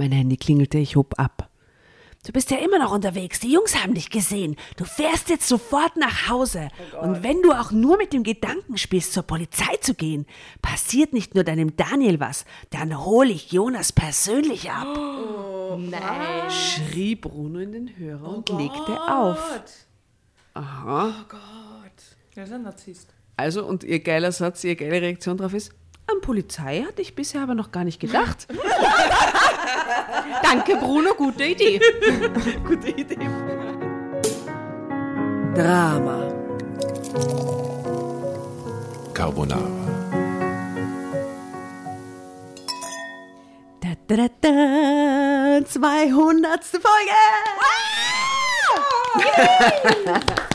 Mein Handy klingelte, ich hob ab. Du bist ja immer noch unterwegs. Die Jungs haben dich gesehen. Du fährst jetzt sofort nach Hause. Und wenn du auch nur mit dem Gedanken spielst, zur Polizei zu gehen, passiert nicht nur deinem Daniel was, dann hole ich Jonas persönlich ab. Nein. Schrie Bruno in den Hörer und legte auf. Aha. Oh Gott. Er ist ein Narzisst. Also, und ihr geiler Satz, ihr geile Reaktion darauf ist, an Polizei hatte ich bisher aber noch gar nicht gedacht. Danke, Bruno, gute Idee. Gute Idee. Drama. Carbonara. Da, da, da, da, 200. Folge!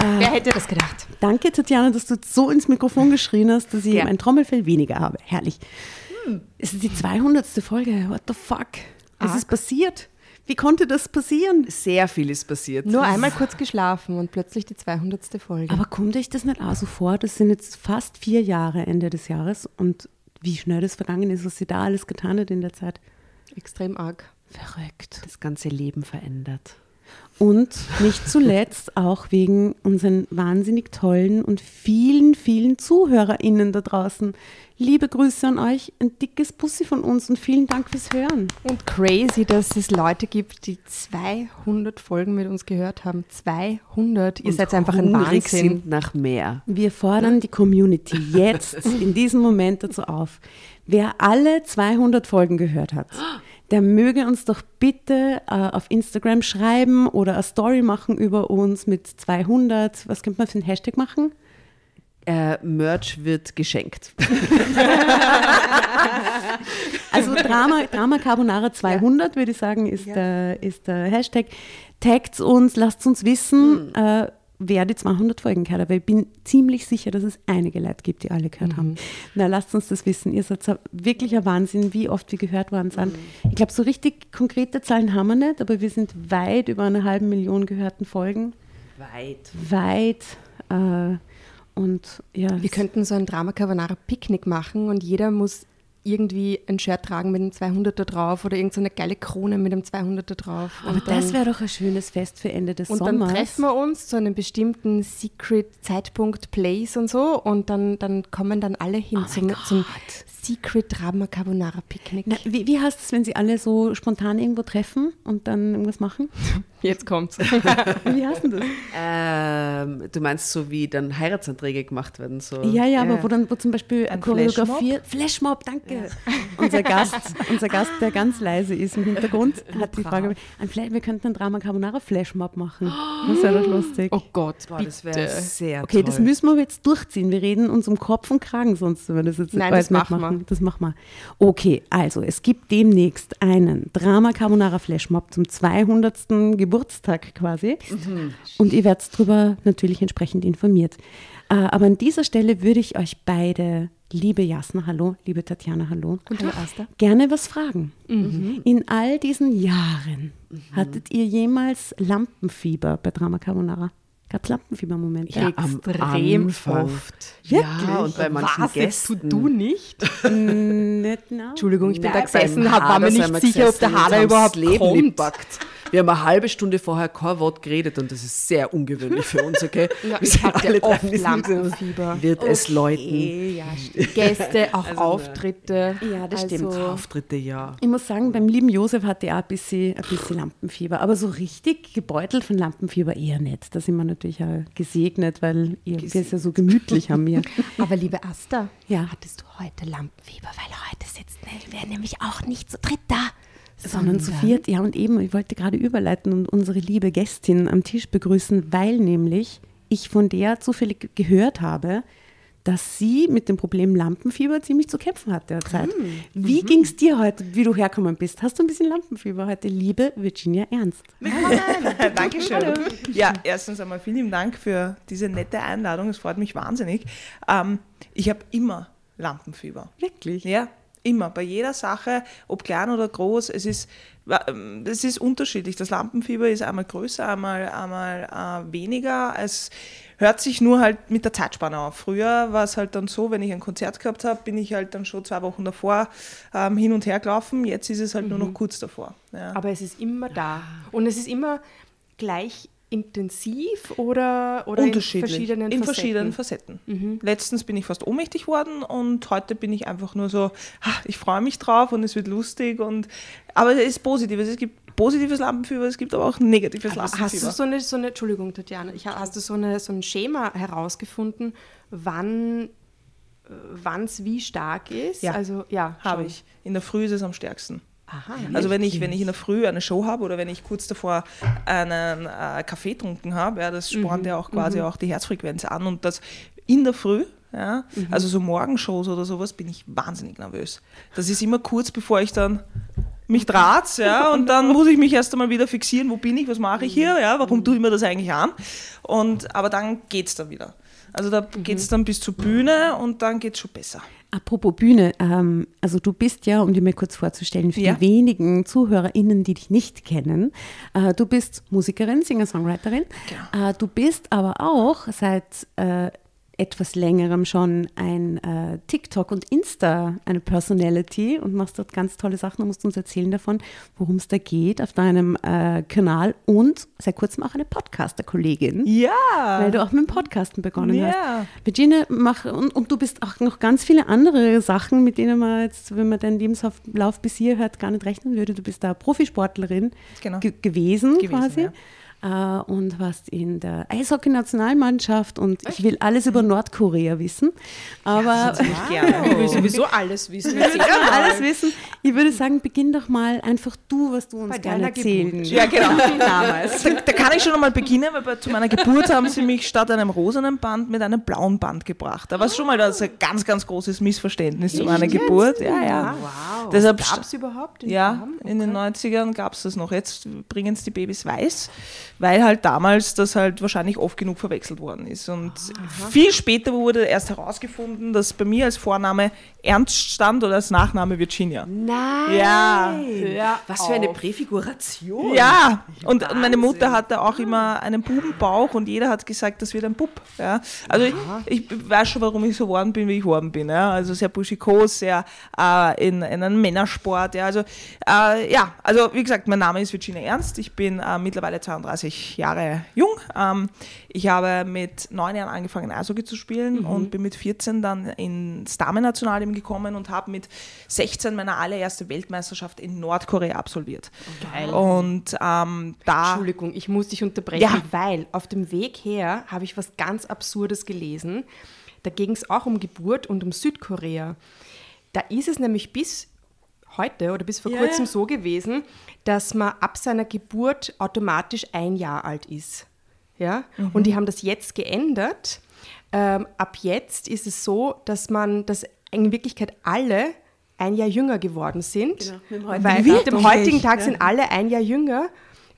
Wer hätte das gedacht? Danke, Tatjana, dass du so ins Mikrofon geschrien hast, dass ich Ja. ein Trommelfell weniger habe. Herrlich. Es ist die 200. Folge. What the fuck? Was ist passiert? Wie konnte das passieren? Sehr viel ist passiert. Nur einmal kurz geschlafen und plötzlich die 200. Folge. Aber kommt euch das nicht auch so vor? Das sind jetzt fast vier Jahre Ende des Jahres und wie schnell das vergangen ist, was sie da alles getan hat in der Zeit. Extrem arg. Verrückt. das ganze Leben verändert. Und nicht zuletzt auch wegen unseren wahnsinnig tollen und vielen, vielen ZuhörerInnen da draußen. Liebe Grüße an euch, ein dickes Bussi von uns und vielen Dank fürs Hören. Und crazy, dass es Leute gibt, die 200 Folgen mit uns gehört haben. 200. Ihr Und seid einfach ein Wahnsinn. sind nach mehr. Wir fordern die Community jetzt in diesem Moment dazu auf. Wer alle 200 Folgen gehört hat, der möge uns doch bitte äh, auf Instagram schreiben oder eine Story machen über uns mit 200. Was könnte man für einen Hashtag machen? Äh, Merch wird geschenkt. Also Drama, Drama Carbonara 200, würde ich sagen, ist, der, ist der Hashtag. Taggt uns, lasst uns wissen, äh, wer die 200 Folgen gehört. Weil ich bin ziemlich sicher, dass es einige Leute gibt, die alle gehört haben. Na, lasst uns das wissen. Ihr seid wirklich ein Wahnsinn, wie oft wir gehört worden sind. Ich glaube, so richtig konkrete Zahlen haben wir nicht, aber wir sind weit über eine halbe Million gehörten Folgen. Weit. Weit. Äh, und ja, Wir könnten so ein Drama Carbonara Picknick machen und jeder muss irgendwie ein Shirt tragen mit einem 200er drauf oder irgendeine so eine geile Krone mit einem 200er drauf. aber Und das dann- wäre doch ein schönes Fest für Ende des Und dann Sommers. treffen wir uns zu einem bestimmten Secret Zeitpunkt, Place und so und dann, dann kommen dann alle hin zum, zum Secret Drama Carbonara Picknick. Na, wie, wie heißt es, wenn sie alle so spontan irgendwo treffen und dann irgendwas machen? Jetzt kommt's. Wie heißt denn das? Ähm, du meinst so, wie dann Heiratsanträge gemacht werden? So. Ja, ja, aber wo dann wo zum Beispiel Ein choreografiert. Flashmob, danke. Unser Gast, unser Gast, der ganz leise ist im Hintergrund, hat die Frage: ein Wir könnten einen Drama Carbonara Flashmob machen. Das wäre doch lustig. Oh Gott, Boah, das wäre sehr Okay, toll. das müssen wir jetzt durchziehen. Wir reden uns um Kopf und Kragen sonst, wenn wir das jetzt Nein, das machen Das machen wir. Okay, also es gibt demnächst einen Drama Carbonara Flashmob zum 200. Geburtstag quasi. Und ihr werdet darüber natürlich entsprechend informiert. Äh, aber an dieser Stelle würde ich euch beide, liebe Jasna, hallo, liebe Tatjana, hallo, Hallo, Asta. gerne was fragen. In all diesen Jahren, hattet ihr jemals Lampenfieber bei Drama Carbonara? Gab es Lampenfieber-Momente? Ja, Extrem oft. Ja, und bei manchen Was, Gästen. du nicht? Nicht genau. Entschuldigung, ich bin Nein, da gesessen, hab, war mir nicht sicher, ob der Hader überhaupt Leben kommt. gepackt. Wir haben eine halbe Stunde vorher kein Wort geredet und das ist sehr ungewöhnlich für uns, okay? Ja, Wir ich sind hatte alle oft wir Lampenfieber. Wird es läuten. Eh, ja, Gäste, auch Also, Auftritte. Ja, das stimmt. Also, Auftritte, ja. Ich muss sagen, beim lieben Josef hatte er auch ein bisschen, ein bisschen Lampenfieber. Aber so richtig gebeutelt von Lampenfieber eher nicht. Da sind wir natürlich auch gesegnet, weil ihr, wir es ja so gemütlich haben hier. Aber liebe Asta, Ja. hattest du heute Lampenfieber? Weil heute sitzt wer nämlich auch nicht zu dritt da. Sondern zu viert, ja und eben, ich wollte gerade überleiten und unsere liebe Gästin am Tisch begrüßen, weil nämlich ich von der zufällig gehört habe, dass sie mit dem Problem Lampenfieber ziemlich zu kämpfen hat derzeit. Wie ging es dir heute, wie du hergekommen bist? Hast du ein bisschen Lampenfieber heute, liebe Virginia Ernst? Dankeschön. Ja, erstens einmal vielen lieben Dank für diese nette Einladung. Es freut mich wahnsinnig. Ähm, ich habe immer Lampenfieber. Wirklich? Ja, Immer, bei jeder Sache, ob klein oder groß, es ist, ähm, es ist unterschiedlich. Das Lampenfieber ist einmal größer, einmal, einmal äh, weniger. Es hört sich nur halt mit der Zeitspanne auf. Früher war es halt dann so, wenn ich ein Konzert gehabt habe, bin ich halt dann schon zwei Wochen davor ähm, hin und her gelaufen. Jetzt ist es halt mhm. nur noch mhm. kurz davor. Ja. Aber es ist immer da. Und es ist immer gleich intensiv oder, oder Unterschiedlich. in verschiedenen in Facetten? verschiedenen Facetten. Mhm. Letztens bin ich fast ohnmächtig worden und heute bin ich einfach nur so, ich freue mich drauf und es wird lustig und aber es ist positiv. Es gibt positives Lampenfieber, es gibt aber auch negatives Lampenfieber. Hast du so eine, so eine Entschuldigung, Tatjana, ich, hast du so, eine, so ein Schema herausgefunden, wann es wie stark ist? Ja, also, ja habe ich. In der Früh ist es am stärksten. Aha, also wenn ich, wenn ich in der Früh eine Show habe oder wenn ich kurz davor einen äh, Kaffee getrunken habe, ja, das spornt mhm. ja auch quasi mhm. auch die Herzfrequenz an und das in der Früh, ja, mhm. also so Morgenshows oder sowas, bin ich wahnsinnig nervös. Das ist immer kurz bevor ich dann mich draht, ja, und dann muss ich mich erst einmal wieder fixieren, wo bin ich, was mache ich hier, ja, warum tue ich mir das eigentlich an? Und, aber dann geht es dann wieder. Also da geht es dann bis zur Bühne und dann geht es schon besser. Apropos Bühne, ähm, also du bist ja, um dir mal kurz vorzustellen, für ja. die wenigen ZuhörerInnen, die dich nicht kennen, äh, du bist Musikerin, Singer-Songwriterin. Genau. Äh, du bist aber auch seit äh, etwas längerem schon ein äh, TikTok und Insta, eine Personality und machst dort ganz tolle Sachen. Du musst uns erzählen davon, worum es da geht auf deinem äh, Kanal und seit kurzem auch eine Podcaster-Kollegin. Ja. Weil du auch mit dem Podcasten begonnen ja. hast. Virginia, mach, und, und, du bist auch noch ganz viele andere Sachen, mit denen man jetzt, wenn man deinen Lebenslauf bis hier hört, gar nicht rechnen würde. Du bist da Profisportlerin genau. gewesen, gewesen, quasi. Ja und warst in der Eishockey-Nationalmannschaft und ich will alles über Nordkorea wissen. Aber ja, wow. gerne. Ich will sowieso alles wissen. Ich will alles wissen. Ich würde sagen, beginn doch mal einfach du, was du uns Bei gerne erzählen. Ja, genau. Damals. Da, da, kann ich schon einmal beginnen, weil bei, zu meiner Geburt haben sie mich statt einem rosanen Band mit einem blauen Band gebracht. Da war es schon mal das ein ganz, ganz großes Missverständnis zu meiner Geburt. Ja, ja. Wow. Deshalb gab es überhaupt? ja, okay. in den 90ern gab es das noch. Jetzt bringen es die Babys weiß weil halt damals das halt wahrscheinlich oft genug verwechselt worden ist. Und Aha. viel später wurde erst herausgefunden, dass bei mir als Vorname Ernst stand oder als Nachname Virginia. Nein! Ja. Hör Was für eine Präfiguration. Ja, und Wahnsinn. meine Mutter hatte auch immer einen Bubenbauch und jeder hat gesagt, das wird ein Bub. Ja. Also ich, ich, weiß schon, warum ich so geworden bin, wie ich geworden bin. Ja. Also sehr buschikos, sehr äh, in, in einem Männersport. Ja. Also, äh, ja, also wie gesagt, mein Name ist Virginia Ernst. Ich bin äh, mittlerweile 32 Jahre jung. Ähm, ich habe mit neun Jahren angefangen, Eishockey zu spielen mhm. und bin mit 14 dann ins Damennationalteam gekommen und habe mit 16 meine allererste Weltmeisterschaft in Nordkorea absolviert. Geil. Und ähm, da. Entschuldigung, ich muss dich unterbrechen, ja. weil auf dem Weg her habe ich was ganz Absurdes gelesen. Da ging es auch um Geburt und um Südkorea. Da ist es nämlich bis heute oder bis vor ja, kurzem ja. so gewesen, dass man ab seiner Geburt automatisch ein Jahr alt ist. Ja? Mhm. Und die haben das jetzt geändert. Ähm, ab jetzt ist es so, dass man, dass in Wirklichkeit alle ein Jahr jünger geworden sind. Genau, weil mit dem heutigen Tag ja. sind alle ein Jahr jünger,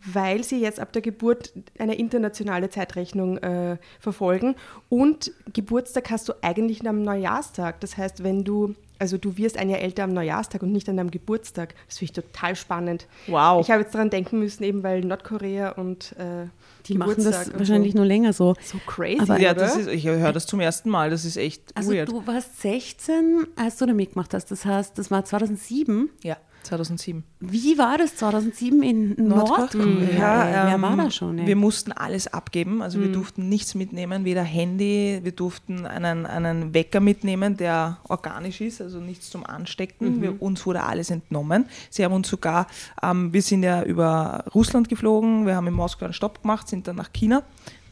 weil sie jetzt ab der Geburt eine internationale Zeitrechnung äh, verfolgen. Und Geburtstag hast du eigentlich am Neujahrstag. Das heißt, wenn du also du wirst ein Jahr älter am Neujahrstag und nicht an deinem Geburtstag. Das finde ich total spannend. Wow. Ich habe jetzt daran denken müssen, eben weil Nordkorea und äh, die machen das wahrscheinlich so. nur länger so. So crazy. Aber ja, das ist, ich höre das zum ersten Mal. Das ist echt also weird. Du warst 16, als du da mitgemacht hast. Das heißt, das war 2007. Ja. 2007. Wie war das 2007 in Nordkorea? Ja, ja, wer war da schon? Ey? Wir mussten alles abgeben, also mhm. wir durften nichts mitnehmen, weder Handy, wir durften einen, einen Wecker mitnehmen, der organisch ist, also nichts zum Anstecken. Mhm. Wir, uns wurde alles entnommen. Sie haben uns sogar, ähm, wir sind ja über Russland geflogen, wir haben in Moskau einen Stopp gemacht, sind dann nach China,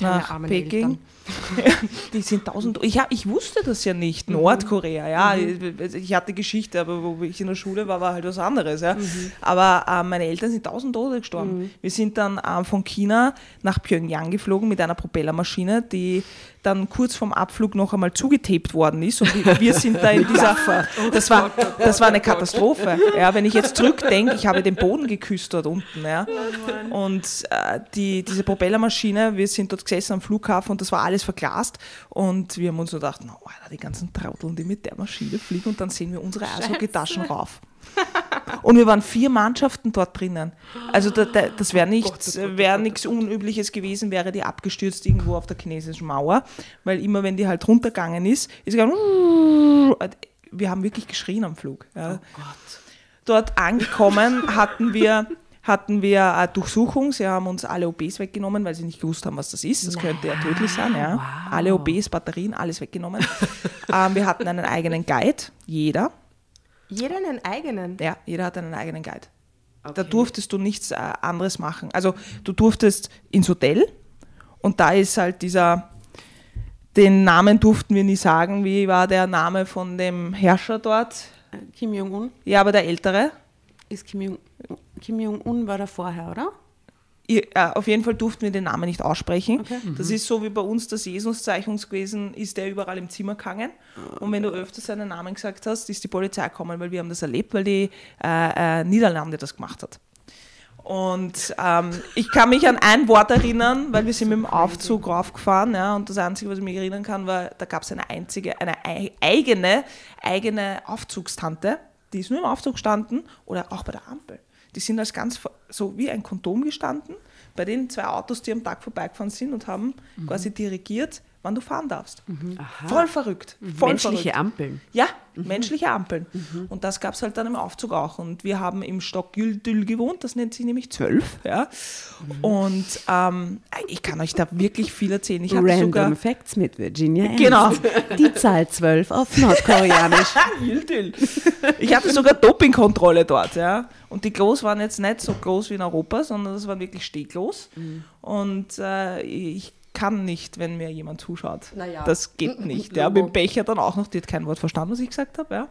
nach Peking. die sind tausend. Ich, hab, ich wusste das ja nicht. Mhm. Nordkorea, ja. Mhm. Ich hatte Geschichte, aber wo ich in der Schule war, war halt was anderes. Ja. Mhm. Aber äh, meine Eltern sind tausend Tote gestorben. Mhm. Wir sind dann äh, von China nach Pyongyang geflogen mit einer Propellermaschine, die dann kurz vorm Abflug noch einmal zugetaped worden ist. Und wir sind da in dieser. Das war, das war eine Katastrophe. Ja, wenn ich jetzt zurückdenke, ich habe den Boden geküsst dort unten. Ja. Und äh, die, diese Propellermaschine, wir sind dort gesessen am Flughafen und das war alles verglast. Und wir haben uns nur gedacht, oh, die ganzen Trauteln, die mit der Maschine fliegen und dann sehen wir unsere Eishockey-Taschen rauf. Und wir waren vier Mannschaften dort drinnen. Also da, da, das wäre nichts wär nichts Unübliches gewesen, wäre die abgestürzt irgendwo auf der chinesischen Mauer, weil immer wenn die halt runtergegangen ist, ist gegangen, wir haben wirklich geschrien am Flug. Ja. Oh dort angekommen hatten wir hatten wir eine Durchsuchung. Sie haben uns alle OBs weggenommen, weil sie nicht gewusst haben, was das ist. Das könnte ja tödlich sein. Ja. Wow. Alle OBs, Batterien, alles weggenommen. ähm, wir hatten einen eigenen Guide, jeder. Jeder einen eigenen? Ja, jeder hat einen eigenen Guide. Okay. Da durftest du nichts äh, anderes machen. Also du durftest ins Hotel und da ist halt dieser, den Namen durften wir nie sagen. Wie war der Name von dem Herrscher dort? Äh, Kim Jong-un. Ja, aber der Ältere? Ist Kim Jong-un Jong war da vorher, oder? Äh, auf jeden Fall durften wir den Namen nicht aussprechen. Okay. Das mhm. ist so wie bei uns das Jesuszeichen gewesen, ist der überall im Zimmer gegangen. Okay. Und wenn du öfter seinen Namen gesagt hast, ist die Polizei gekommen, weil wir haben das erlebt, weil die äh, äh, Niederlande das gemacht hat. Und ähm, ich kann mich an ein Wort erinnern, weil wir sind mit dem Aufzug raufgefahren, ja, und das Einzige, was ich mich erinnern kann, war, da gab es eine einzige, eine eigene, eigene Aufzugstante, die ist nur im Aufzug gestanden oder auch bei der Ampel die sind als ganz so wie ein Kondom gestanden bei den zwei Autos, die am Tag vorbeigefahren sind und haben mhm. quasi dirigiert, wann du fahren darfst. Mhm. Voll verrückt. Voll menschliche verrückt. Ampeln. Ja, mhm. menschliche Ampeln. Mhm. Und das gab es halt dann im Aufzug auch. Und wir haben im Stock Güldül gewohnt, das nennt sich nämlich zwölf. Ja. Mhm. Und ähm, ich kann euch da wirklich viel erzählen. Ich Random sogar, Facts mit Virginia Genau. Die Zahl zwölf auf Nordkoreanisch. Güldül. Ich hatte sogar Dopingkontrolle dort. Ja. Und die Klos waren jetzt nicht so groß wie in Europa, sondern das waren wirklich Stehklos. Mhm. Und äh, ich kann nicht, wenn mir jemand zuschaut. Naja. Das geht nicht. Ja. Mit dem Becher dann auch noch, die hat kein Wort verstanden, was ich gesagt habe. Ja.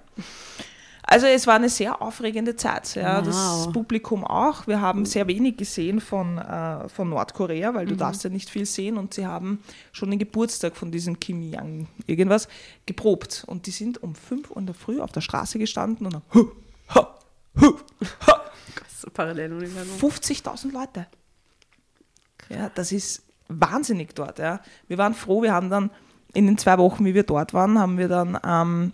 Also es war eine sehr aufregende Zeit. Ja. Wow. Das Publikum auch. Wir haben sehr wenig gesehen von, äh, von Nordkorea, weil du mhm. darfst ja nicht viel sehen und sie haben schon den Geburtstag von diesem Kim Yang irgendwas geprobt. Und die sind um 5 Uhr in der Früh auf der Straße gestanden und haben hu, hu, hu, hu. 50.000 Leute. Ja, das ist wahnsinnig dort. Ja. Wir waren froh, wir haben dann in den zwei Wochen, wie wir dort waren, haben wir dann, ähm,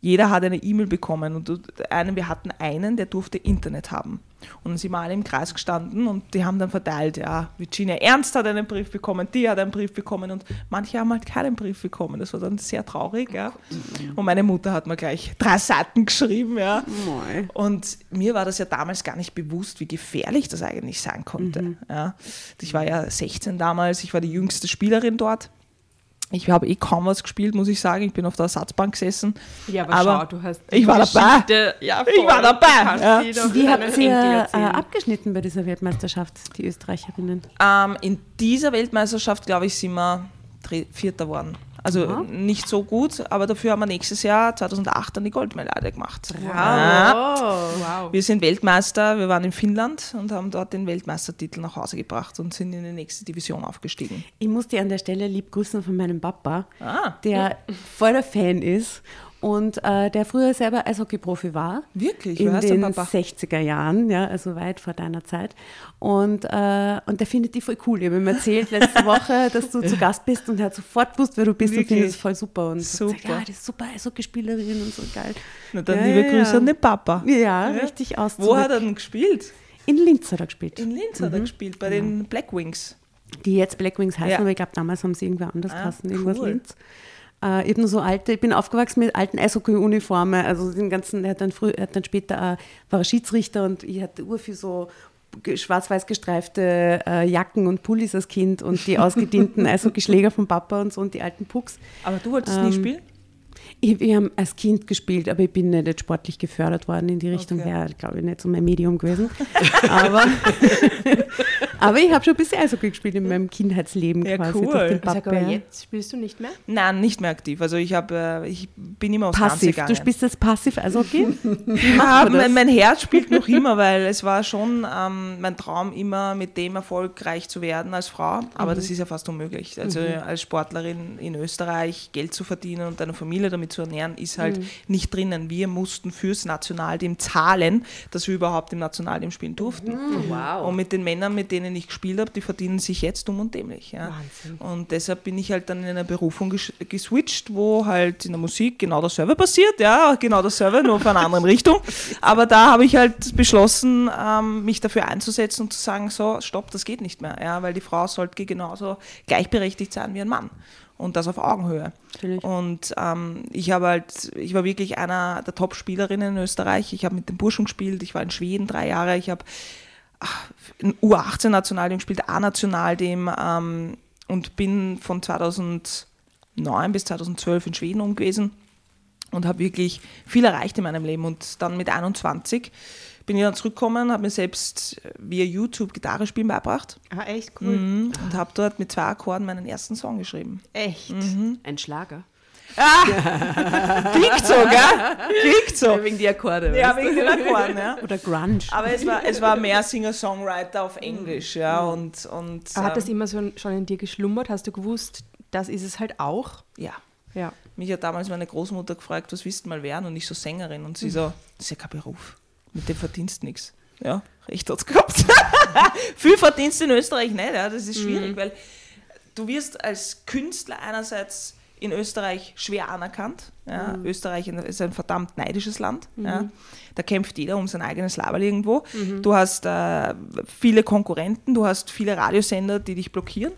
jeder hat eine E-Mail bekommen und einen, wir hatten einen, der durfte Internet haben. Und dann sind wir alle im Kreis gestanden und die haben dann verteilt, ja, Virginia Ernst hat einen Brief bekommen, die hat einen Brief bekommen und manche haben halt keinen Brief bekommen. Das war dann sehr traurig, ja. Und meine Mutter hat mir gleich drei Seiten geschrieben, ja. Und mir war das ja damals gar nicht bewusst, wie gefährlich das eigentlich sein konnte. Mhm. Ja. Ich war ja 16 damals, ich war die jüngste Spielerin dort. Ich habe eh kaum was gespielt, muss ich sagen. Ich bin auf der Ersatzbank gesessen. Ja, aber, aber schau, du hast. Ich war dabei. Ja, ich war dabei. Ja. Wie habt ihr äh, abgeschnitten bei dieser Weltmeisterschaft, die Österreicherinnen? Ähm, in dieser Weltmeisterschaft, glaube ich, sind wir Vierter geworden. Also ja. nicht so gut, aber dafür haben wir nächstes Jahr, 2008, dann die Goldmedaille gemacht. Wow. Ja. wow. Wir sind Weltmeister, wir waren in Finnland und haben dort den Weltmeistertitel nach Hause gebracht und sind in die nächste Division aufgestiegen. Ich muss dir an der Stelle lieb grüßen von meinem Papa, ah. der voller Fan ist und äh, der früher selber Eishockey-Profi war. Wirklich? In den 60er Jahren, ja, also weit vor deiner Zeit. Und, äh, und der findet die voll cool. Ich habe ihm erzählt letzte Woche, dass du zu Gast bist und er hat sofort gewusst, wer du bist Wirklich? und findet es voll super. Und super. Sagt, ja, die ist super Eishockeyspielerin und so geil. Na dann ja, liebe Grüße ja. an den Papa. Ja, ja. richtig aus. Wo hat er denn gespielt? In Linz hat er gespielt. In Linz hat er mhm. gespielt, bei den Black Wings. Die jetzt Black Wings heißen, aber ich glaube, damals haben sie irgendwer anders ah, geheißen, irgendwas cool. Linz. Äh, ich so alte, ich bin aufgewachsen mit alten Eishockey-Uniformen, also den ganzen, er hat dann, früh, er hat dann später, äh, war er Schiedsrichter und ich hatte urviel so schwarz-weiß gestreifte äh, Jacken und Pullis als Kind und die ausgedienten Eishockeyschläger vom Papa und so und die alten Pucks. Aber du wolltest ähm, nie spielen? Ich, wir haben als Kind gespielt, aber ich bin nicht sportlich gefördert worden in die Richtung. Okay. Wäre, glaube ich, nicht so mein Medium gewesen. aber, aber ich habe schon ein bisschen Eishockey gespielt in meinem Kindheitsleben ja, quasi. Cool. Sag, aber jetzt spielst du nicht mehr? Nein, nicht mehr aktiv. Also ich, hab, äh, ich bin immer aufs passiv. gegangen. Du spielst jetzt passiv Eishockey? ja, mein, mein, Herz spielt noch immer, weil es war schon ähm, mein Traum, immer mit dem erfolgreich zu werden als Frau. Aber mhm. das ist ja fast unmöglich. Also mhm. als Sportlerin in Österreich Geld zu verdienen und deine Familie damit zu ernähren, ist halt mhm. nicht drinnen. Wir mussten fürs Nationalteam zahlen, dass wir überhaupt im Nationalteam spielen durften. Mhm. Wow. Und mit den Männern, mit denen denen ich gespielt habe, die verdienen sich jetzt dumm und dämlich. Ja. Wahnsinn. Und deshalb bin ich halt dann in einer Berufung ges geswitcht, wo halt in der Musik genau dasselbe passiert, ja, genau dasselbe, nur von einer anderen Richtung. Aber da habe ich halt beschlossen, ähm, mich dafür einzusetzen und zu sagen, so, stopp, das geht nicht mehr, ja, weil die Frau sollte genauso gleichberechtigt sein wie ein Mann und das auf Augenhöhe. Natürlich. Und ähm, ich habe halt, ich war wirklich einer der Top-Spielerinnen in Österreich. Ich habe mit den Burschen gespielt, ich war in Schweden drei Jahre, ich habe in U18-Nationalteam gespielt, A-Nationalteam ähm, und bin von 2009 bis 2012 in Schweden umgewesen und habe wirklich viel erreicht in meinem Leben. Und dann mit 21 bin ich dann zurückgekommen, habe mir selbst via YouTube Gitarre spielen beigebracht. Ah, echt cool. Mhm. Und habe dort mit zwei Akkorden meinen ersten Song geschrieben. Echt? Mhm. Ein Schlager. Ah, klingt so, gell? Klingt so. Ja, wegen die Akkorde. Ja, wegen den Akkorden, ja. Oder Grunge. Aber es war, es war mehr Singer-Songwriter auf Englisch, ja. Und, und, Aber hat das ähm, immer so schon in dir geschlummert? Hast du gewusst, das ist es halt auch? Ja. ja. Mich hat damals meine Großmutter gefragt, was willst du mal werden? Und ich so Sängerin. Und sie so, das ist ja kein Beruf mit dem verdienst nichts. Ja, recht hat es gehabt. Viel verdienst in Österreich nicht, ja, das ist schwierig, mhm. weil du wirst als Künstler einerseits in Österreich schwer anerkannt. Ja. Mhm. Österreich ist ein verdammt neidisches Land. Mhm. Ja. Da kämpft jeder um sein eigenes Laber irgendwo. Mhm. Du hast äh, viele Konkurrenten, du hast viele Radiosender, die dich blockieren.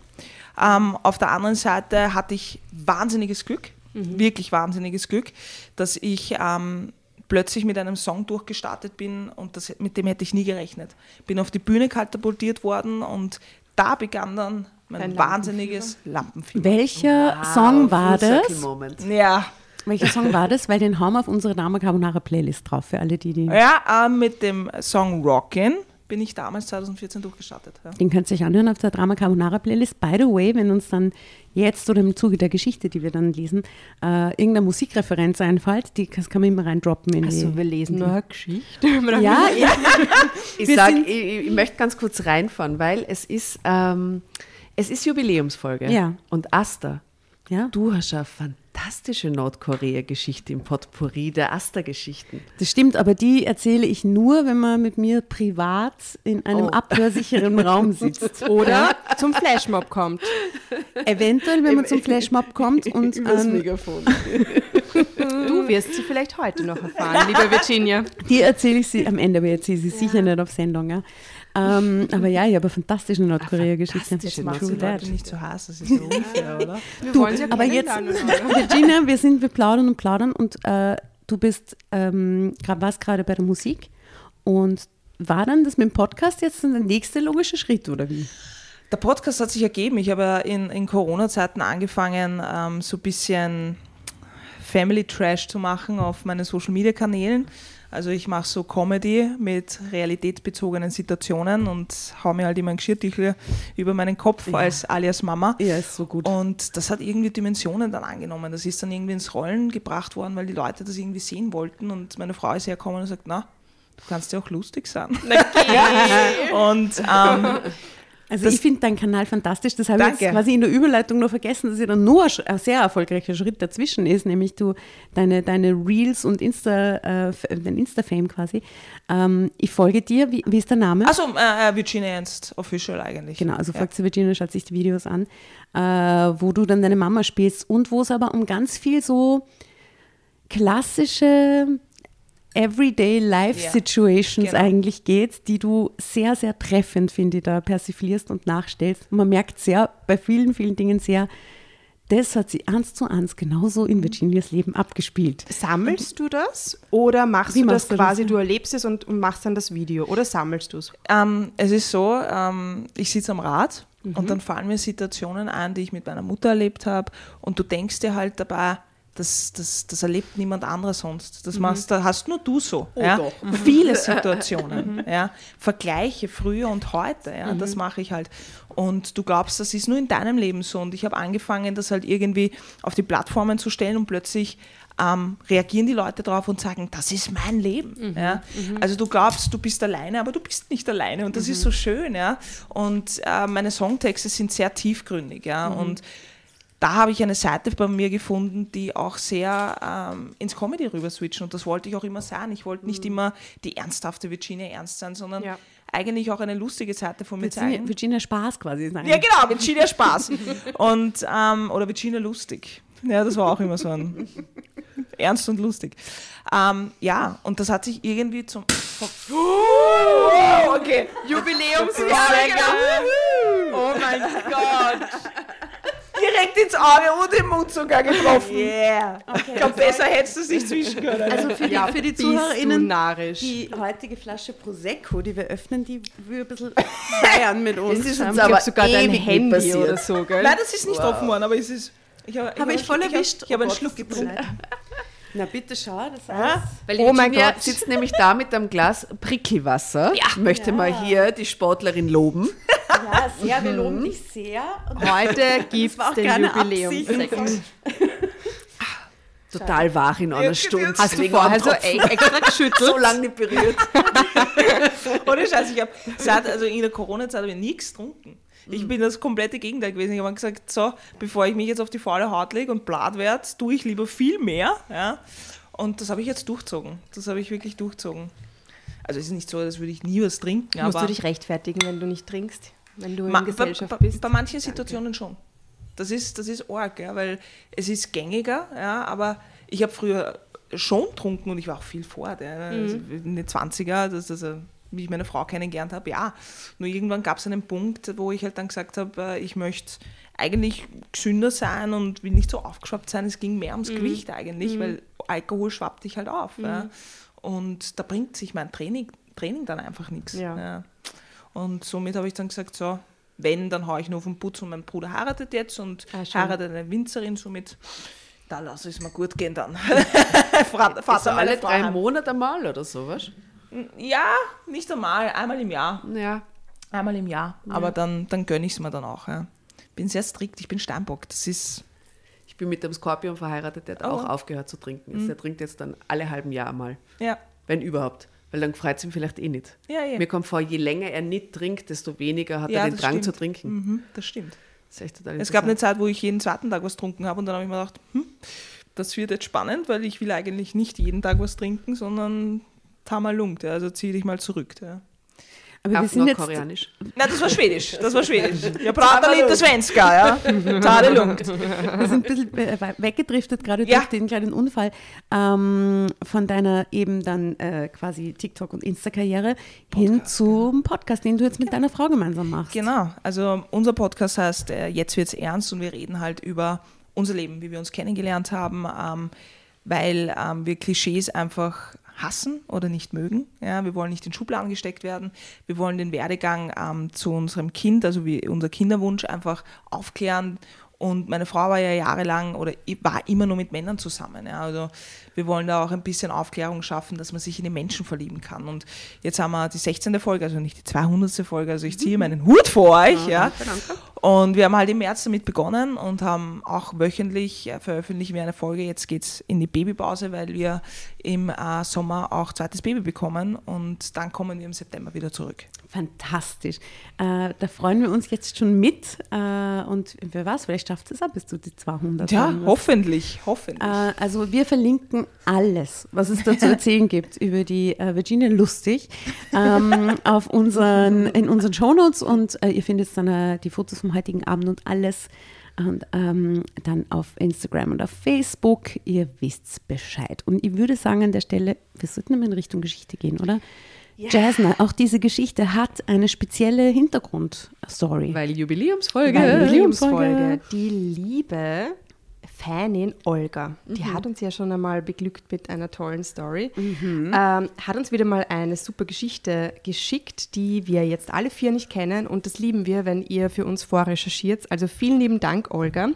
Ähm, auf der anderen Seite hatte ich wahnsinniges Glück, mhm. wirklich wahnsinniges Glück, dass ich ähm, plötzlich mit einem Song durchgestartet bin und das, mit dem hätte ich nie gerechnet. Bin auf die Bühne katapultiert worden und da begann dann Ein wahnsinniges Lampenfieber. Welcher wow, Song war das? Ja. Welcher Song war das? Weil den haben wir auf unserer Dama Carbonara Playlist drauf, für alle, die die... Ja, äh, mit dem Song Rockin' bin ich damals 2014 durchgestartet. Ja. Den könnt ihr euch anhören auf der Drama Carbonara Playlist. By the way, wenn uns dann jetzt oder im Zuge der Geschichte, die wir dann lesen, äh, irgendeine Musikreferenz einfällt, die das kann man immer reindroppen. In also die, wir lesen nur eine Geschichte. ja, ich, ich, sag, ich, ich, möchte ganz kurz reinfahren, weil es ist, ähm, es ist Jubiläumsfolge. Ja. Und Asta, ja? du hast ja fantastisch fantastische Nordkorea-Geschichte im Potpourri der Asta-Geschichten. Das stimmt, aber die erzähle ich nur, wenn man mit mir privat in einem oh. abhörsicheren Raum sitzt. Oder zum Flashmob kommt. Eventuell, wenn man zum Flashmob kommt und. Übers ähm, Megafon. Du wirst sie vielleicht heute noch erfahren, liebe Virginia. Die erzähle ich sie am Ende, aber jetzt sie ja. sicher nicht auf Sendung. Ja. Ähm, aber ja, ich habe eine fantastische Nordkorea-Geschichte. Das macht die Leute nicht so heiß, das ist so unfair, oder? Wir du, ja aber jetzt, Virginia, wir sind, wir plaudern und plaudern und äh, du bist, ähm, warst gerade bei der Musik und war dann das mit dem Podcast jetzt der nächste logische Schritt, oder wie? Der Podcast hat sich ergeben. Ich habe in, in Corona-Zeiten angefangen, ähm, so ein bisschen Family Trash zu machen auf meinen Social-Media-Kanälen. Also ich mache so Comedy mit realitätsbezogenen Situationen und haue mir halt immer ein Geschirrtücher über meinen Kopf ja. als alias Mama. Ja, ist so gut. Und das hat irgendwie Dimensionen dann angenommen. Das ist dann irgendwie ins Rollen gebracht worden, weil die Leute das irgendwie sehen wollten. Und meine Frau ist hergekommen und sagt, na, du kannst ja auch lustig sein. Okay. und ähm, also das ich finde deinen Kanal fantastisch. Das habe ich jetzt quasi in der Überleitung noch vergessen, dass ja dann nur ein sehr erfolgreicher Schritt dazwischen ist, nämlich du deine, deine Reels und Insta, äh, dein Insta-Fame quasi. Ähm, ich folge dir. Wie, wie ist der Name? Also äh, Virginia Ernst Official eigentlich. Genau, also folgt ja. Virginia, schaut sich die Videos an, äh, wo du dann deine Mama spielst und wo es aber um ganz viel so klassische Everyday Life ja, Situations genau. eigentlich geht, die du sehr, sehr treffend, finde ich, da persiflierst und nachstellst. man merkt sehr, bei vielen, vielen Dingen sehr, das hat sie eins zu eins genauso in Virginias Leben abgespielt. Sammelst du das oder machst Wie du das quasi, das? du erlebst es und, und, machst dann das Video oder sammelst du es? Ähm, es ist so, ähm, ich sitze am Rad mhm. und dann fallen mir Situationen ein, die ich mit meiner Mutter erlebt habe und du denkst dir halt dabei, das, das, das erlebt niemand anderer sonst. Das mhm. machst, da hast nur du so. Oh ja? Viele Situationen. Mhm. ja? Vergleiche früher und heute. Ja? Mhm. Das mache ich halt. Und du glaubst, das ist nur in deinem Leben so. Und ich habe angefangen, das halt irgendwie auf die Plattformen zu stellen und plötzlich ähm, reagieren die Leute darauf und sagen, das ist mein Leben. Mhm. Ja? Mhm. Also du glaubst, du bist alleine, aber du bist nicht alleine und das ist so schön. Ja? Und äh, meine Songtexte sind sehr tiefgründig. Ja? Und da habe ich eine Seite bei mir gefunden, die auch sehr ähm, ins Comedy rüber switchen und das wollte ich auch immer sein. Ich wollte nicht mhm. immer die ernsthafte Virginia ernst sein, sondern ja. eigentlich auch eine lustige Seite von mir Virginia, zeigen. Virginia Spaß quasi sein. Ja, genau, Virginia Spaß. und, ähm, oder Virginia lustig. Ja, das war auch immer so ein ernst und lustig. Ähm, ja, und das hat sich irgendwie zum. Oh, okay, Jubiläumsjahr. oh mein Gott direkt ins Auge und im Mund sogar getroffen. Yeah. Okay, ich glaube, besser hättest du es nicht zwischen können. Also für die, ja, für die ZuhörerInnen, die heutige Flasche Prosecco, die wir öffnen, die will ein bisschen feiern mit uns. Das ist uns aber sogar dein Handy passiert. oder so, gell? Nein, das ist nicht wow. offen worden, aber es ist... Ich habe hab ich, voll erwischt. Ich habe einen oh Schluck getrunken. Na bitte schau, das heißt. Weil oh mein Gott. sitzt nämlich da mit einem Glas Prickelwasser. Ja. Möchte ja. mal hier die Sportlerin loben. Ja, sehr, wir loben dich sehr. Und Heute gibt es den Jubiläumsekt. Total wach in einer Stunde. Hast du vorher so extra geschüttelt? so lange nicht berührt. Ohne Scheiß, ich habe also in der Corona-Zeit habe ich nichts getrunken. Ich bin das komplette Gegenteil gewesen. Ich habe gesagt, so, bevor ich mich jetzt auf die faule Haut lege und blatt werde, tue ich lieber viel mehr. Ja? Und das habe ich jetzt durchzogen. Das habe ich wirklich durchzogen. Also es ist nicht so, als würde ich nie was trinken. Musst du dich rechtfertigen, wenn du nicht trinkst? Wenn du in Ma Gesellschaft bei, bist? Bei manchen Situationen Danke. schon. Das ist, das ist arg, ja, weil es ist gängiger, ja, aber ich habe früher schon getrunken und ich war auch viel fort. Ja. Mhm. Also in den 20er, das, also, wie ich meine Frau kennengelernt habe, ja. Nur irgendwann gab es einen Punkt, wo ich halt dann gesagt habe, äh, ich möchte eigentlich gesünder sein und will nicht so aufgeschwappt sein. Es ging mehr ums mhm. Gewicht eigentlich, mhm. weil Alkohol schwappt dich halt auf. Ja. Mhm. Und da bringt sich mein Training, Training dann einfach nichts. Ja. Und somit habe ich dann gesagt, so, wenn, dann haue ich nur auf den Putz und mein Bruder heiratet jetzt und ah, heiratet eine Winzerin, somit da lasse ich es mir gut gehen dann. Vater, Vater alle drei haben. Monate mal oder sowas? Ja, nicht einmal, einmal im Jahr. Ja. Einmal im Jahr. Ja. Aber dann, dann gönne ich es mir dann auch. Ja. Bin sehr strikt, ich bin Steinbock. Das ist. Ich bin mit dem Skorpion verheiratet, der hat oh. auch aufgehört zu trinken. Mhm. Der trinkt jetzt dann alle halben Jahr mal. Ja. Wenn überhaupt. Weil dann freut es ihm vielleicht eh nicht. Ja, ja. Mir kommt vor, je länger er nicht trinkt, desto weniger hat ja, er den Drang stimmt. zu trinken. Mhm, das stimmt. Das es gab eine Zeit, wo ich jeden zweiten Tag was getrunken habe und dann habe ich mir gedacht, hm, das wird jetzt spannend, weil ich will eigentlich nicht jeden Tag was trinken, sondern tamalungt, ja, also zieh dich mal zurück. Ja. Aber wir sind jetzt koreanisch. Nein, das war schwedisch. Das war schwedisch. Jag pratar lite svenska, ja. Ta det lugnt. Wir sind ein bisschen weggedriftet, gerade ja. durch den kleinen Unfall ähm, von deiner eben dann äh, quasi TikTok- und Insta-Karriere hin zum Podcast, den du jetzt mit deiner Frau gemeinsam machst. Genau. Also unser Podcast heißt äh, Jetzt wird's ernst und wir reden halt über unser Leben, wie wir uns kennengelernt haben, ähm, weil ähm, wir Klischees einfach hassen oder nicht mögen. Ja, wir wollen nicht in Schubladen gesteckt werden. Wir wollen den Werdegang ähm, zu unserem Kind, also wie unser Kinderwunsch, einfach aufklären. Und meine Frau war ja jahrelang oder war immer nur mit Männern zusammen. Ja. Also wir wollen da auch ein bisschen Aufklärung schaffen, dass man sich in den Menschen verlieben kann. Und jetzt haben wir die 16. Folge, also nicht die 200. Folge. Also ich ziehe mhm. meinen Hut vor euch. Ja. ja. Und wir haben halt im März damit begonnen und haben auch wöchentlich äh, veröffentlichen wir eine Folge. Jetzt geht es in die Babypause, weil wir im äh, Sommer auch zweites Baby bekommen und dann kommen wir im September wieder zurück. Fantastisch. Äh, da freuen wir uns jetzt schon mit äh, und wer weiß, vielleicht schafft es auch bis zu die 200. Ja, hoffentlich, hoffentlich. Äh, also wir verlinken alles, was es da zu erzählen gibt über die äh, Virginia Lustig ähm, auf unseren, in unseren Shownotes und äh, ihr findet dann die Fotos vom heutigen Abend und alles und ähm, dann auf Instagram und auf Facebook. Ihr wisst Bescheid. Und ich würde sagen an der Stelle, wir sollten immer in Richtung Geschichte gehen, oder? Ja. Jasna, auch diese Geschichte hat eine spezielle Hintergrundstory. Weil Jubiläumsfolge. Weil Jubiläumsfolge. Die liebe Fanin Olga, die mhm. hat uns ja schon einmal beglückt mit einer tollen Story, mhm. ähm, hat uns wieder mal eine super Geschichte geschickt, die wir jetzt alle vier nicht kennen und das lieben wir, wenn ihr für uns vorrecherchiert. Also vielen lieben Dank, Olga.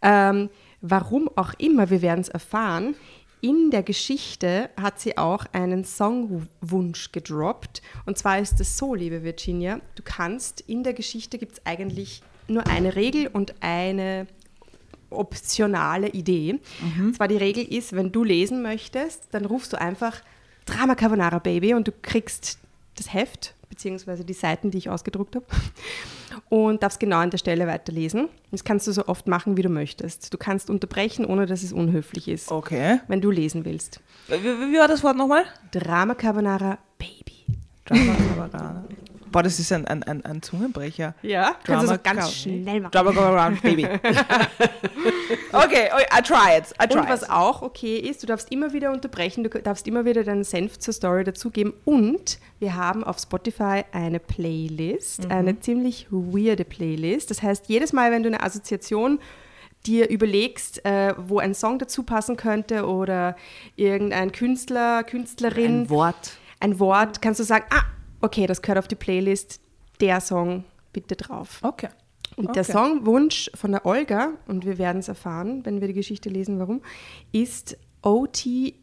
Ähm, warum auch immer, wir werden es erfahren. In der Geschichte hat sie auch einen Songwunsch gedroppt. Und zwar ist es so, liebe Virginia, du kannst, in der Geschichte gibt es eigentlich nur eine Regel und eine optionale Idee. Mhm. Und zwar die Regel ist, wenn du lesen möchtest, dann rufst du einfach Drama Carbonara Baby und du kriegst das Heft beziehungsweise die Seiten, die ich ausgedruckt habe. Und darfst genau an der Stelle weiterlesen. Das kannst du so oft machen, wie du möchtest. Du kannst unterbrechen, ohne dass es unhöflich ist. Okay. Wenn du lesen willst. Wie, wie war das Wort nochmal? Drama Carbonara Baby. Drama Carbonara. Boah, das ist ein, ein, ein, ein Zungenbrecher. Ja, kannst du so ganz schnell machen. Drama Carbonara Baby. okay, I try it. I try und was auch okay ist, du darfst immer wieder unterbrechen, du darfst immer wieder deinen Senf zur Story dazugeben. Und wir haben auf Spotify eine Playlist, mhm. eine ziemlich weirde Playlist. Das heißt, jedes Mal, wenn du eine Assoziation dir überlegst, äh, wo ein Song dazu passen könnte oder irgendein Künstler, Künstlerin. Ein Wort. Ein Wort, kannst du sagen, ah, okay, das gehört auf die Playlist, der Song bitte drauf. Okay. Und okay. der Songwunsch von der Olga, und wir werden es erfahren, wenn wir die Geschichte lesen, warum, ist OT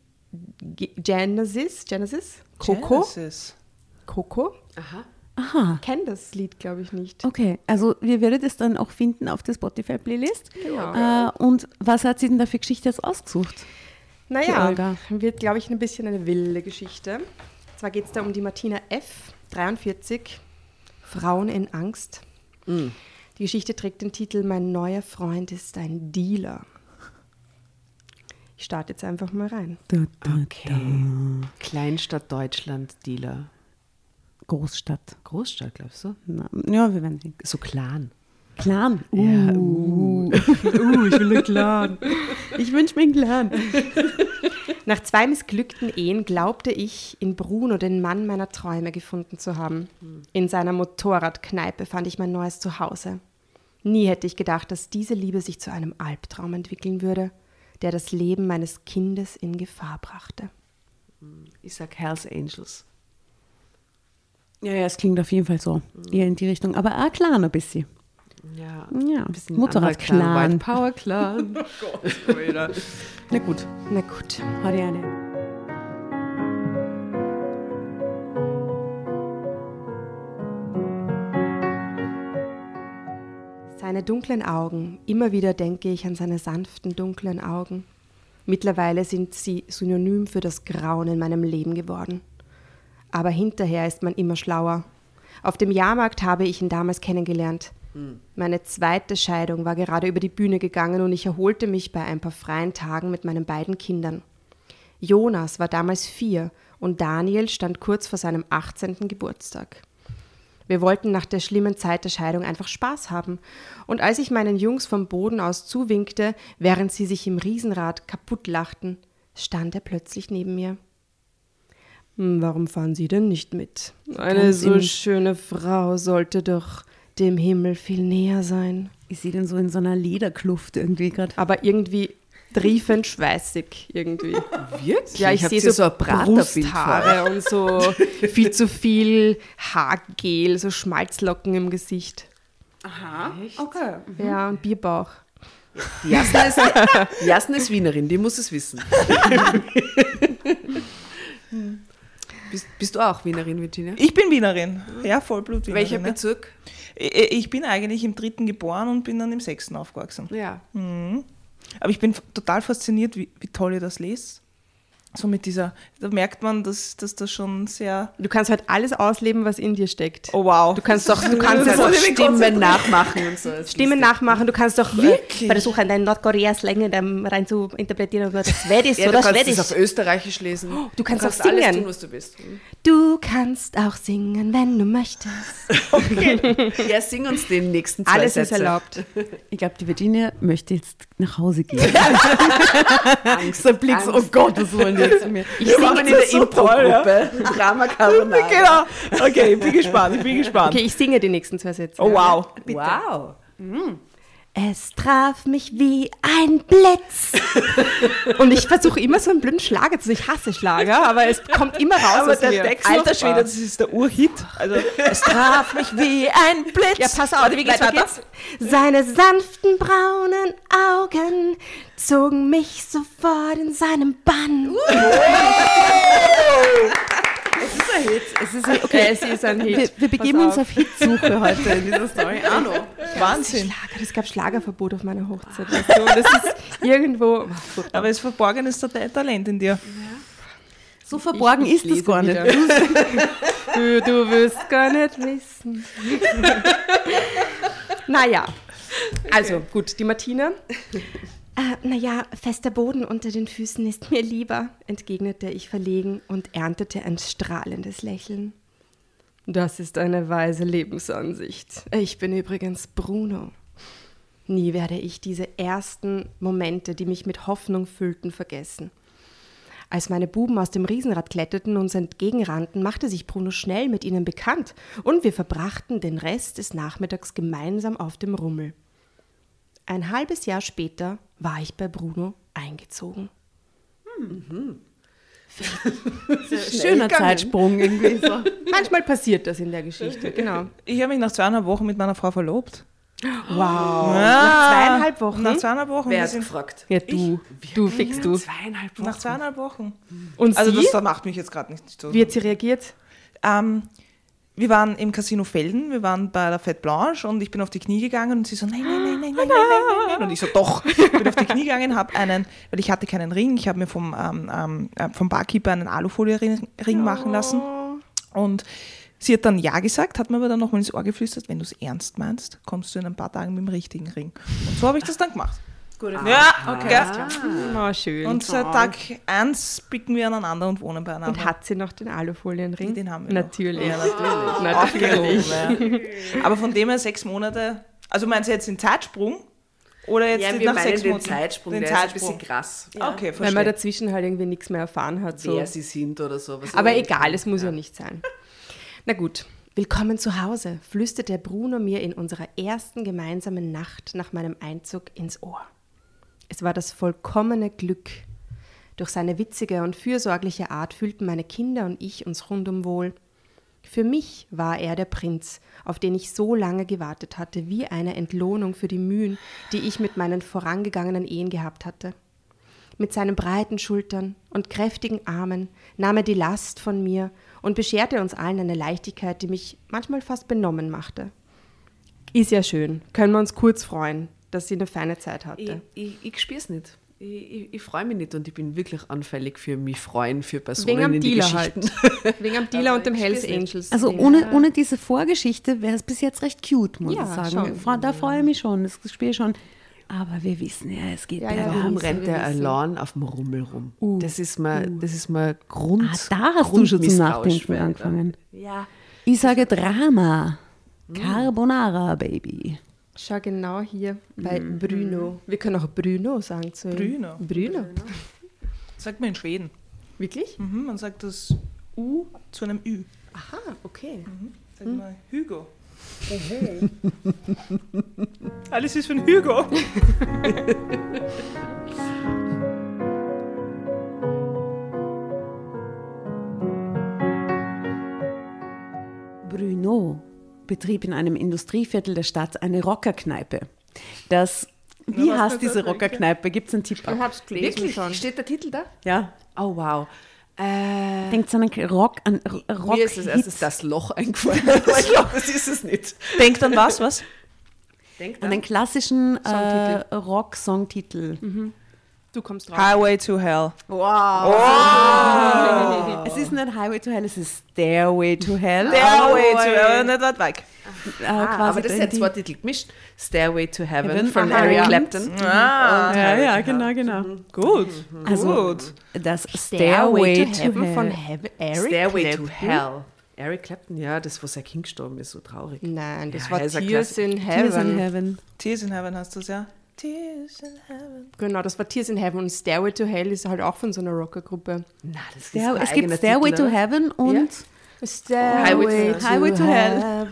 Genesis, Genesis, Coco. Genesis. Coco. Aha. Aha. Kenne das Lied, glaube ich, nicht. Okay, also wir werden das dann auch finden auf der Spotify-Playlist. Genau. Äh, und was hat sie denn da für Geschichte jetzt ausgesucht? Naja, wird, glaube ich, ein bisschen eine wilde Geschichte. Zwar geht es da um die Martina F., 43, Frauen in Angst. Mhm. Die Geschichte trägt den Titel Mein neuer Freund ist ein Dealer. Ich starte jetzt einfach mal rein. Da, da, Okay. Kleinstadt Deutschland, Dealer. Großstadt. Großstadt, glaubst du? Na, ja, wir werden sehen. So Clan. Clan. Ja, uh. uh, ich will einen Clan. Ich wünsche mir einen Clan. Nach zwei missglückten Ehen glaubte ich, in Bruno den Mann meiner Träume gefunden zu haben. In seiner Motorradkneipe fand ich mein neues Zuhause. Nie hätte ich gedacht, dass diese Liebe sich zu einem Albtraum entwickeln würde, der das Leben meines Kindes in Gefahr brachte. Ich sag Hells Angels. Ja, ja, es klingt auf jeden Fall so. Eher in die Richtung. Aber auch Clan ein bisschen. Ja, Ja, ein bisschen Motorradclan. White Power Clan. Na gut, Na gut. hat ja eine. Seine dunklen Augen. Immer wieder denke ich an seine sanften, dunklen Augen. Mittlerweile sind sie synonym für das Grauen in meinem Leben geworden. Aber hinterher ist man immer schlauer. Auf dem Jahrmarkt habe ich ihn damals kennengelernt. Meine zweite Scheidung war gerade über die Bühne gegangen und ich erholte mich bei ein paar freien Tagen mit meinen beiden Kindern. Jonas war damals vier und Daniel stand kurz vor seinem 18. Geburtstag. Wir wollten nach der schlimmen Zeit der Scheidung einfach Spaß haben. Und als ich meinen Jungs vom Boden aus zuwinkte, während sie sich im Riesenrad kaputt lachten, stand er plötzlich neben mir. "Hm, Warum fahren Sie denn nicht mit? Eine Ganz so schöne Frau sollte doch dem Himmel viel näher sein. Ich sehe den so in so einer Lederkluft irgendwie gerade. Aber irgendwie triefend schweißig irgendwie. Wirklich? Ja, ich hab sehe so, ein vor. Brusthaare und so viel zu viel Haargel, so Schmalzlocken im Gesicht. Aha. Okay. Ja, und Bierbauch. Die Jasna ist, Jasna ist Wienerin, die muss es wissen. bist, bist du auch Wienerin, Virginia? Ich bin Wienerin. Ja, Vollblut-Wienerin. Welcher ne? Bezirk? Ich ich bin eigentlich im dritten geboren und bin dann im sechsten aufgewachsen. Ja. Aber ich bin total fasziniert, wie, wie toll ihr das lest. So mit dieser, da merkt man, dass, dass das schon sehr. Du kannst halt alles ausleben, was in dir steckt. Oh wow. Du kannst doch, du kannst kannst doch auch Stimmen nachmachen und so. Das Stimmen ist nachmachen, du kannst doch Wirklich? versuchen, deinen Nordkorea-Slang rein zu interpretieren. Das Schwedisch Ja, du oder kannst Schwedisch. es auf Österreichisch lesen. du kannst auch alles singen. tun, was du bist. Du kannst auch singen, wenn du möchtest. Ja, sing uns den nächsten zwei Alles ist Sätze. erlaubt. Ich glaube, die Virginia möchte jetzt nach Hause gehen. Angst, Der Blick so, oh Angst. Gott, was wollen jetzt mir? Ich singe in der so toll, ja. Impro-Gruppe. Drama Carbonara. Genau. Okay, ich bin gespannt, ich bin gespannt. Okay, ich singe die nächsten zwei Sätze. Oh wow. Wow. Es traf mich wie ein Blitz. Und ich versuche immer so einen blöden Schlager zu. Ich hasse Schlager, aber es kommt immer raus Aber aus der mir. Text, Alter Schwede, das ist der Urhit. Also, es traf mich wie ein Blitz. Ja, pass auf. Warte, wie geht's weiter? Seine sanften braunen Augen zogen mich sofort in seinen Bann. Ist ein Hit. Es ist ein, Okay, okay. es ist ein Hit. Wir, wir begeben uns auf Hitsuche heute in dieser Story. Arno. Wahnsinn. Schlager, es gab Schlagerverbot auf meiner Hochzeit. Weißt du? Und das ist irgendwo. Aber es ist verborgenes Ta- Talent in dir. So verborgen ich, ich ist das gar nicht. du, du wirst gar nicht wissen. naja, also gut, die Martina. Äh, naja, fester Boden unter den Füßen ist mir lieber, entgegnete ich verlegen und erntete ein strahlendes Lächeln. Das ist eine weise Lebensansicht. Ich bin übrigens Bruno. Nie werde ich diese ersten Momente, die mich mit Hoffnung füllten, vergessen. Als meine Buben aus dem Riesenrad kletterten und uns entgegenrannten, machte sich Bruno schnell mit ihnen bekannt und wir verbrachten den Rest des Nachmittags gemeinsam auf dem Rummel. Ein halbes Jahr später war ich bei Bruno eingezogen. Mhm. Schöner Zeitsprung irgendwie so. Manchmal passiert das in der Geschichte, genau. Ich habe mich nach zweieinhalb Wochen mit meiner Frau verlobt. Wow. Ja. Nach zweieinhalb Wochen? Nach zweieinhalb Wochen. Wer hat gefragt? Ja, du. Ich? Du fix du. Zweieinhalb Wochen. Nach zweieinhalb Wochen. Und also sie? das macht mich jetzt gerade nicht so. Wie hat sie reagiert? Ähm, wir waren im Casino Felden, wir waren bei der Fête Blanche und ich bin auf die Knie gegangen und sie so, nein, nein, nein, nein, nein, nein, nein, nein. Und ich so, doch. Ich bin auf die Knie gegangen, habe einen, weil ich hatte keinen Ring, ich habe mir vom, ähm, ähm, äh, vom Barkeeper einen Alufolie-Ring machen lassen. Und Sie hat dann Ja gesagt, hat mir aber dann nochmal ins Ohr geflüstert, wenn du es ernst meinst, kommst du in ein paar Tagen mit dem richtigen Ring. Und so habe ich das dann gemacht. Gut, ja, okay. Ah, schön. Und seit Tag 1 bicken wir aneinander und wohnen beieinander. Und hat sie noch den Alufolienring? Den haben wir Natürlich. Noch. Ja, natürlich. natürlich. aber von dem her sechs Monate, also meinst du jetzt den Zeitsprung? Oder jetzt ja, wir nach sechs den Monaten? Zeitsprung, den der Zeitsprung. ist ein bisschen krass. Ja. Okay, Weil man dazwischen halt irgendwie nichts mehr erfahren hat. So. Wer sie sind oder so. aber egal, es muss ja. ja nicht sein. Na gut, willkommen zu Hause, flüsterte Bruno mir in unserer ersten gemeinsamen Nacht nach meinem Einzug ins Ohr. Es war das vollkommene Glück. Durch seine witzige und fürsorgliche Art fühlten meine Kinder und ich uns rundum wohl. Für mich war er der Prinz, auf den ich so lange gewartet hatte, wie eine Entlohnung für die Mühen, die ich mit meinen vorangegangenen Ehen gehabt hatte. Mit seinen breiten Schultern und kräftigen Armen nahm er die Last von mir und bescherte uns allen eine Leichtigkeit, die mich manchmal fast benommen machte. Ist ja schön, können wir uns kurz freuen, dass sie eine feine Zeit hatte. Ich, ich, ich spüre es nicht. Ich, ich, ich freue mich nicht und ich bin wirklich anfällig für mich freuen, für Personen Wegen am in die Dealer halt. Wegen am Dealer und dem Hells Angels. Also ohne, ohne diese Vorgeschichte wäre es bis jetzt recht cute, muss ja, ich sagen. Schon. Da freue ich mich schon, das Spiel schon. Aber wir wissen ja, es geht ja, ja, Warum rennt der allein auf dem Rummel rum? Uh, das ist mal, uh. das ist mal Grund. Ah, da hast du schon zum Nachdenken angefangen. Ja. Ich sage Drama. Mm. Carbonara, Baby. Schau genau hier bei mm. Bruno. Wir können auch Bruno sagen zu Bruno. Bruno. Sagt man in Schweden. Wirklich? Mhm, man sagt das U zu einem Ü. Aha, okay. Mhm. Sag mhm. mal Hugo. Mhm. Alles ist von Hugo. Bruno betrieb in einem Industrieviertel der Stadt eine Rockerkneipe. Das wie heißt diese Rockerkneipe? Gibt es einen Tipp? Ich hab's gelesen Wirklich? schon. Steht der Titel da? Ja. Oh, wow. Äh, Denkt an einen Rock, an Rock Mir ist als erstes das Loch eingefallen. ich glaube, das ist es nicht. Denkt an was, was? Denkt an einen klassischen äh, Rock-Songtitel. Mhm. Du kommst drauf. Highway to Hell. Wow. wow. Es ist nicht Highway to Hell, es ist Stairway to Hell. Stairway to Hell, nicht weit weg. Ah, ah, aber das sind zwei Titel gemischt. Stairway to Heaven, Heaven von Eric Clapton. Ah, ja, ja, genau, genau. Mhm. Gut, also, gut. Das Stairway, to, Heaven Hell. von Heaven, Eric Stairway Clapton? to Hell. Eric Clapton, ja, das, wo sein Kind gestorben ist, so traurig. Nein, das ja, war Tears in Heaven. Tears in Heaven. Tears in Heaven hast du es, ja? Tears in Heaven. Genau, das war Tears in Heaven und Stairway to Hell ist halt auch von so einer Rockergruppe. Na, das ist Stair Es gibt Stairway Titel, to Heaven und ja? Stairway, to, Highway to Hell.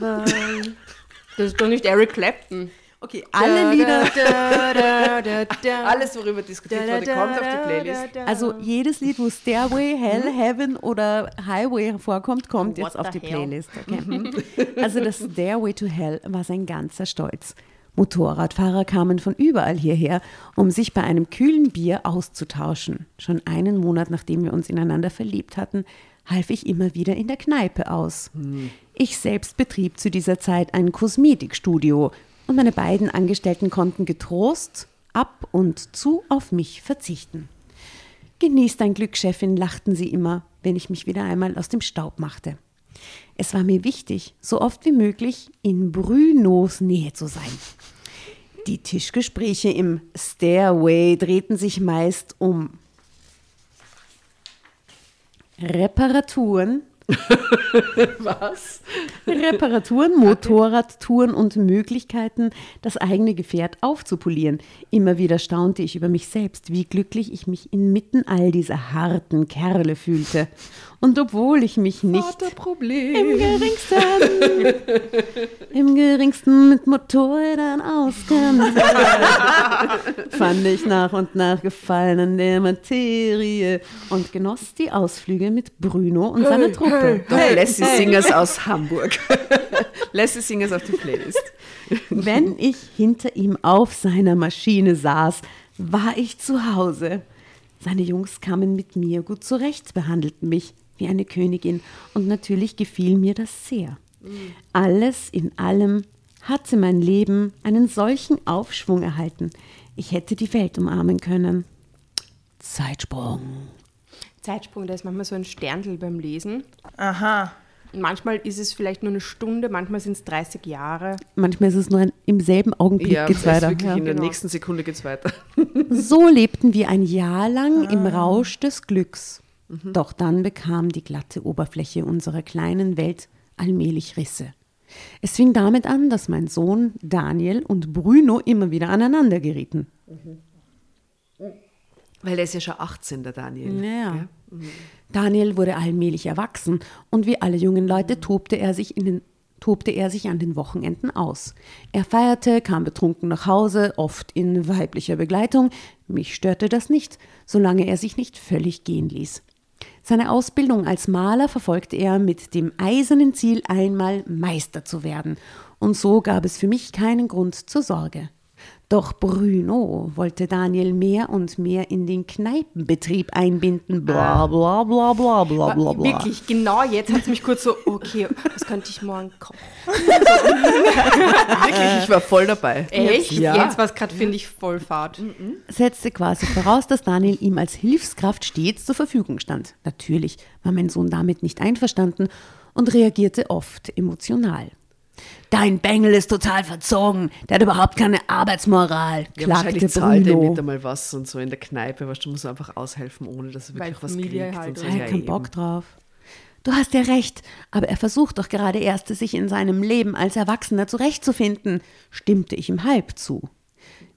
das ist doch nicht Eric Clapton. Okay, alle Lieder. Alles, worüber diskutiert wurde, kommt auf die Playlist. Also jedes Lied, wo Stairway, Hell, mhm. Heaven oder Highway vorkommt, kommt jetzt auf die Playlist. Okay? Mhm. Also das Stairway to Hell war sein ganzer Stolz. Motorradfahrer kamen von überall hierher, um sich bei einem kühlen Bier auszutauschen. Schon einen Monat nachdem wir uns ineinander verliebt hatten, half ich immer wieder in der Kneipe aus. Hm. Ich selbst betrieb zu dieser Zeit ein Kosmetikstudio und meine beiden Angestellten konnten getrost ab und zu auf mich verzichten. Genieß dein Glück, Chefin, lachten sie immer. wenn ich mich wieder einmal aus dem Staub machte. Es war mir wichtig, so oft wie möglich in Brunos Nähe zu sein. Die Tischgespräche im Stairway drehten sich meist um Reparaturen, Was? Reparaturen, Motorradtouren und Möglichkeiten, das eigene Gefährt aufzupolieren. Immer wieder staunte ich über mich selbst, wie glücklich ich mich inmitten all dieser harten Kerle fühlte. Und obwohl ich mich nicht im geringsten, im geringsten mit Motorrädern auskannte, fand ich nach und nach Gefallen an der Materie und genoss die Ausflüge mit Bruno und seiner Truppe. Doch Lassie Singers aus Hamburg. Lassie Singers auf die Playlist. Wenn ich hinter ihm auf seiner Maschine saß, war ich zu Hause. Seine Jungs kamen mit mir gut zurecht, behandelten mich wie eine Königin und natürlich gefiel mir das sehr. Alles in allem hatte mein Leben einen solchen Aufschwung erhalten. Ich hätte die Welt umarmen können. Zeitsprung. Zeitsprung, da ist manchmal so ein Sterndl beim Lesen. Aha. Manchmal ist es vielleicht nur eine Stunde, manchmal sind es 30 Jahre. Manchmal ist es nur ein, im selben Augenblick Ja, geht's ist weiter. wirklich Ja. in der genau. nächsten Sekunde geht's weiter. So lebten wir ein Jahr lang im Rausch des Glücks. Doch dann bekam die glatte Oberfläche unserer kleinen Welt allmählich Risse. Es fing damit an, dass mein Sohn Daniel und Bruno immer wieder aneinander gerieten. Weil der ist ja schon 18, der Daniel. Ja. Gell? Daniel wurde allmählich erwachsen und wie alle jungen Leute tobte er sich in den tobte er sich an den Wochenenden aus. Er feierte, kam betrunken nach Hause, oft in weiblicher Begleitung. Mich störte das nicht, solange er sich nicht völlig gehen ließ. Seine Ausbildung als Maler verfolgte er mit dem eisernen Ziel, einmal Meister zu werden. Und so gab es für mich keinen Grund zur Sorge. Doch Bruno wollte Daniel mehr und mehr in den Kneipenbetrieb einbinden. Bla bla bla bla bla bla bla. Wirklich, genau jetzt hat es mich kurz so, okay, was könnte ich morgen kochen? Wirklich, ich war voll dabei. Echt? Ja. Jetzt war es gerade, finde ich, voll fad. setzte quasi voraus, dass Daniel ihm als Hilfskraft stets zur Verfügung stand. Natürlich war mein Sohn damit nicht einverstanden und reagierte oft emotional. Dein Bengel ist total verzogen, der hat überhaupt keine Arbeitsmoral, Ja, klagte wahrscheinlich zahlt er Bruno. nicht einmal was und so in der Kneipe, weißt du, musst einfach aushelfen, ohne dass er Weil wirklich was Familie kriegt. halt, und so. Er Ja, hat keinen eben. Bock drauf. Du hast ja recht, aber er versucht doch gerade erst, sich in seinem Leben als Erwachsener zurechtzufinden, stimmte ich ihm halb zu.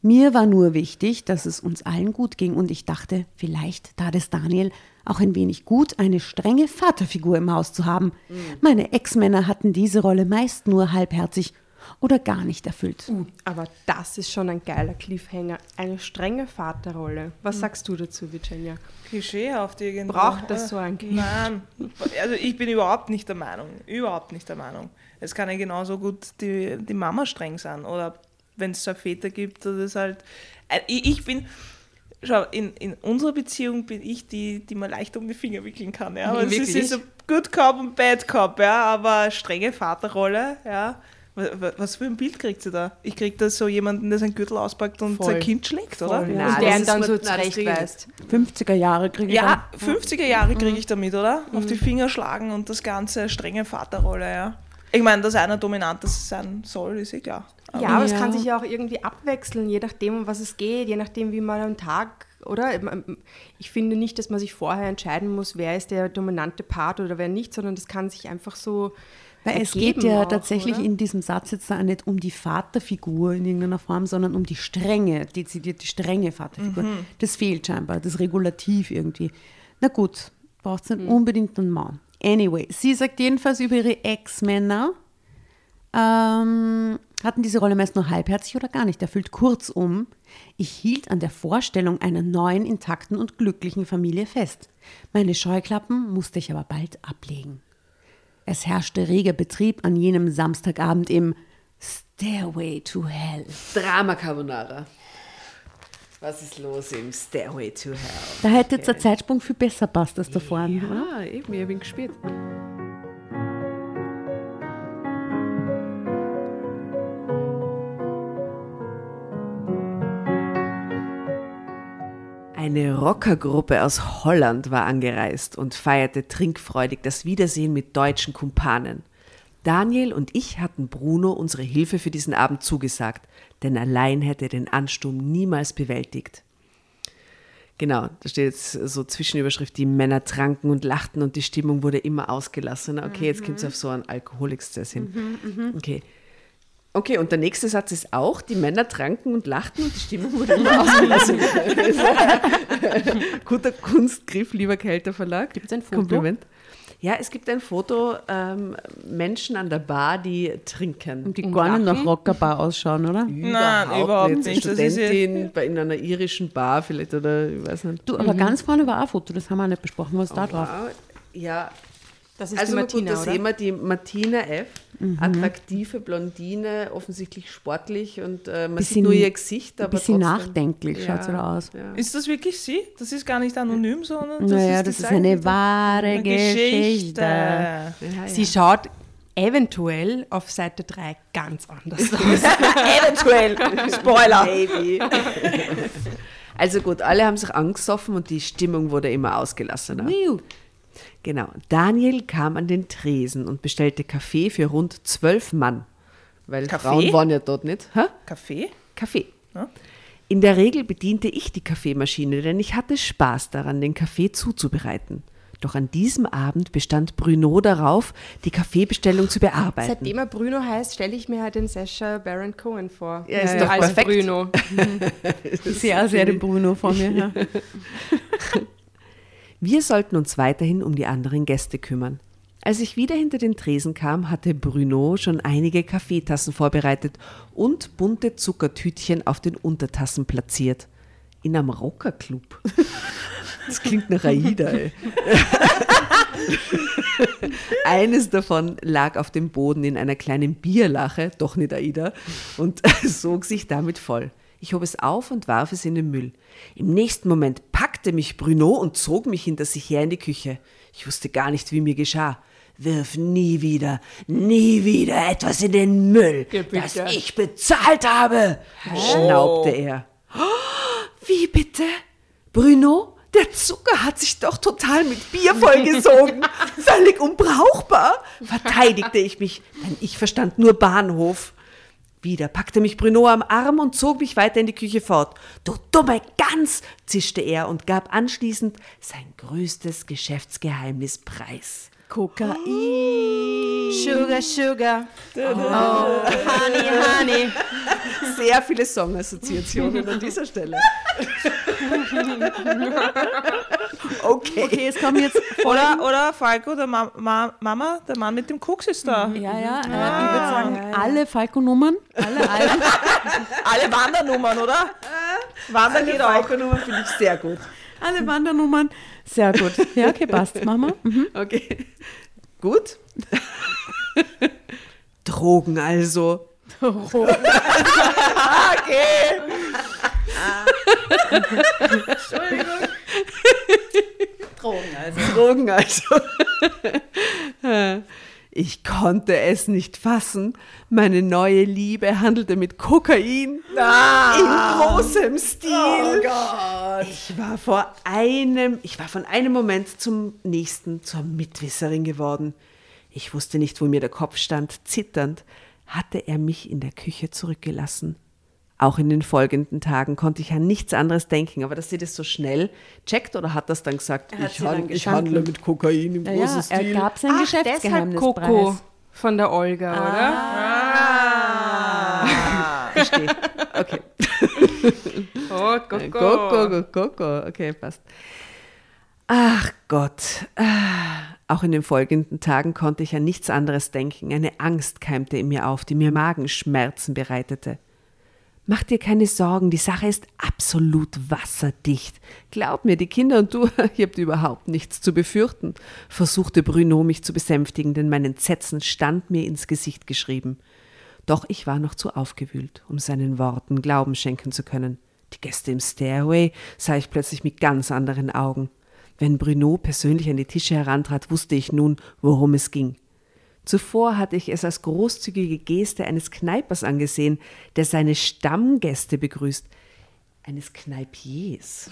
Mir war nur wichtig, dass es uns allen gut ging und ich dachte, vielleicht tat es Daniel auch ein wenig gut, eine strenge Vaterfigur im Haus zu haben. Meine Ex-Männer hatten diese Rolle meist nur halbherzig oder gar nicht erfüllt. Aber das ist schon ein geiler Cliffhanger. Eine strenge Vaterrolle. Was sagst du dazu, Virginia? Klischeehaft irgendwie. Braucht das so ein Kind? Nein, also ich bin überhaupt nicht der Meinung. Überhaupt nicht der Meinung. Es kann ja genauso gut die, die Mama streng sein. Oder wenn es so Väter gibt, das ist halt. Äh, Ich, ich bin. Schau, in, in unserer Beziehung bin ich die, die man leicht um die Finger wickeln kann. Ja? Aber es ist Wirklich? so Good Cop und Bad Cop, ja, aber strenge Vaterrolle, ja. Wa- wa- Was für ein Bild kriegt sie da? Ich krieg da so jemanden, der seinen Gürtel auspackt und Voll. sein Kind schlägt, oder? Voll. Nein, und das der ihn ist dann so zurechtweist. 50er Jahre kriege ich Ja, dann. 50er Jahre kriege ich damit, oder? Auf die Finger schlagen und das ganze strenge Vaterrolle, ja. Ich meine, dass einer dominant sein soll, ist eh klar. Aber Ja, aber es Ja. kann sich ja auch irgendwie abwechseln, je nachdem, um was es geht, je nachdem, wie man am Tag, oder? Ich finde nicht, dass man sich vorher entscheiden muss, wer ist der dominante Part oder wer nicht, sondern das kann sich einfach so. Weil es geht ja auch, tatsächlich oder? in diesem Satz jetzt da nicht um die Vaterfigur in irgendeiner Form, sondern um die strenge, dezidiert die strenge Vaterfigur. Das fehlt scheinbar, das Regulativ irgendwie. Na gut, braucht es nicht unbedingt einen Mann. Anyway, sie sagt jedenfalls über ihre Ex-Männer, ähm, hatten diese Rolle meist nur halbherzig oder gar nicht erfüllt. Kurzum, ich hielt an der Vorstellung einer neuen, intakten und glücklichen Familie fest. Meine Scheuklappen musste ich aber bald ablegen. Es herrschte reger Betrieb an jenem Samstagabend im Stairway to Hell. Drama Carbonara. Was ist los im Stairway to Hell? Da hätte jetzt der Zeitsprung viel besser passt als da vorne, oder? Ja, eben, ich ihn gespielt. Eine Rockergruppe aus Holland war angereist und feierte trinkfreudig das Wiedersehen mit deutschen Kumpanen. Daniel und ich hatten Bruno unsere Hilfe für diesen Abend zugesagt, denn allein hätte er den Ansturm niemals bewältigt. Genau, da steht jetzt so Zwischenüberschrift, die Männer tranken und lachten und die Stimmung wurde immer ausgelassener. Okay, jetzt kommt es auf so einen Alkoholexzess hin. Okay. Okay, und der nächste Satz ist auch, die Männer tranken und lachten und die Stimmung wurde immer ausgelassener. Guter Kunstgriff, lieber Kelter Verlag. Gibt es ein Foto? Kompliment. Ja, es gibt ein Foto, ähm, Menschen an der Bar, die trinken. Und die gar nicht nach Rockerbar ausschauen, oder? Nein, überhaupt nicht. Eine Das ist ja- Studentin bei in einer irischen Bar vielleicht oder ich weiß nicht. Du, aber ganz vorne war ein Foto, das haben wir auch nicht besprochen. Was ist da drauf? Ja, Das ist also die gut, Martina, da oder? sehen wir die Martina F., attraktive Blondine, offensichtlich sportlich und äh, man sieht Bisschen- nur ihr Gesicht, Ein aber bisschen trotzdem. nachdenklich schaut sie da aus. Ja. Ist das wirklich sie? Das ist gar nicht anonym, sondern das naja, ist, das ist eine wahre Geschichte. Ja, Sie schaut eventuell auf Seite 3 ganz anders aus. Eventuell. Spoiler. Baby. also gut, alle haben sich angesoffen und die Stimmung wurde immer ausgelassener. Genau. Daniel kam an den Tresen und bestellte Kaffee für rund zwölf Mann. Weil Kaffee? Frauen waren ja dort nicht. Hä? Kaffee? Kaffee. Ja. In der Regel bediente ich die Kaffeemaschine, denn ich hatte Spaß daran, den Kaffee zuzubereiten. Doch an diesem Abend bestand Bruno darauf, die Kaffeebestellung zu bearbeiten. Seitdem er Bruno heißt, stelle ich mir halt den Sascha Baron Cohen vor. Ja, ist Äh, doch als perfekt. Bruno. Auch sehr den Bruno vor mir. Ja. Wir sollten uns weiterhin um die anderen Gäste kümmern. Als ich wieder hinter den Tresen kam, hatte Bruno schon einige Kaffeetassen vorbereitet und bunte Zuckertütchen auf den Untertassen platziert. In einem Rockerclub. Das klingt nach Aida, ey. Eines davon lag auf dem Boden in einer kleinen Bierlache, doch nicht Aida, und sog sich damit voll. Ich hob es auf und warf es in den Müll. Im nächsten Moment packte mich Bruno und zog mich hinter sich her in die Küche. Ich wusste gar nicht, wie mir geschah. Wirf nie wieder, nie wieder etwas in den Müll, das ich bezahlt habe, schnaubte er. Wie bitte? Bruno, der Zucker hat sich doch total mit Bier vollgesogen. Völlig unbrauchbar, verteidigte ich mich, denn ich verstand nur Bahnhof. Wieder packte mich Bruno am Arm und zog mich weiter in die Küche fort. Du dumme Gans, zischte er und gab anschließend sein größtes Geschäftsgeheimnis preis. Kokain. Sugar, Sugar. Oh, Honey, Honey. Sehr viele Songassoziationen an dieser Stelle. Okay. Okay, es kommen jetzt Oder, oder Falco, der Ma Ma Mama, der Mann mit dem Koks ist da. Ja, ja, äh, ich würde sagen, alle Falco-Nummern, alle, alle, Alle Wandernummern, oder? Wandern geht auch. Falco-Nummer finde ich sehr gut. alle Wandernummern. Sehr gut. Ja, okay, passt. Mama. Mhm. Okay. Gut. Drogen also. Drogen also. Ich konnte es nicht fassen. Meine neue Liebe handelte mit Kokain in großem Stil. Ich war vor einem, ich war von einem Moment zum nächsten zur Mitwisserin geworden. Ich wusste nicht, wo mir der Kopf stand. Zitternd hatte er mich in der Küche zurückgelassen. Auch in den folgenden Tagen konnte ich an nichts anderes denken, aber dass sie das so schnell checkt oder hat das dann gesagt, hat ich, dann ich handle mit Kokain im Ja, großen ja, er Stil. gab sein Ach, deshalb Geschäftsgeheimnispreis. Coco von der Olga, oder? Ah, verstehe. Okay. Oh, Coco. Coco, Coco, Coco. Okay, passt. Ach Gott. Ah, Auch in den folgenden Tagen konnte ich an nichts anderes denken. Eine Angst keimte in mir auf, die mir Magenschmerzen bereitete. Mach dir keine Sorgen, die Sache ist absolut wasserdicht. Glaub mir, die Kinder und du, ihr habt überhaupt nichts zu befürchten, versuchte Bruno mich zu besänftigen, denn mein Entsetzen stand mir ins Gesicht geschrieben. Doch ich war noch zu aufgewühlt, um seinen Worten Glauben schenken zu können. Die Gäste im Stairway sah ich plötzlich mit ganz anderen Augen. Wenn Bruno persönlich an die Tische herantrat, wusste ich nun, worum es ging. Zuvor hatte ich es als großzügige Geste eines Kneipers angesehen, der seine Stammgäste begrüßt. eines Kneipiers.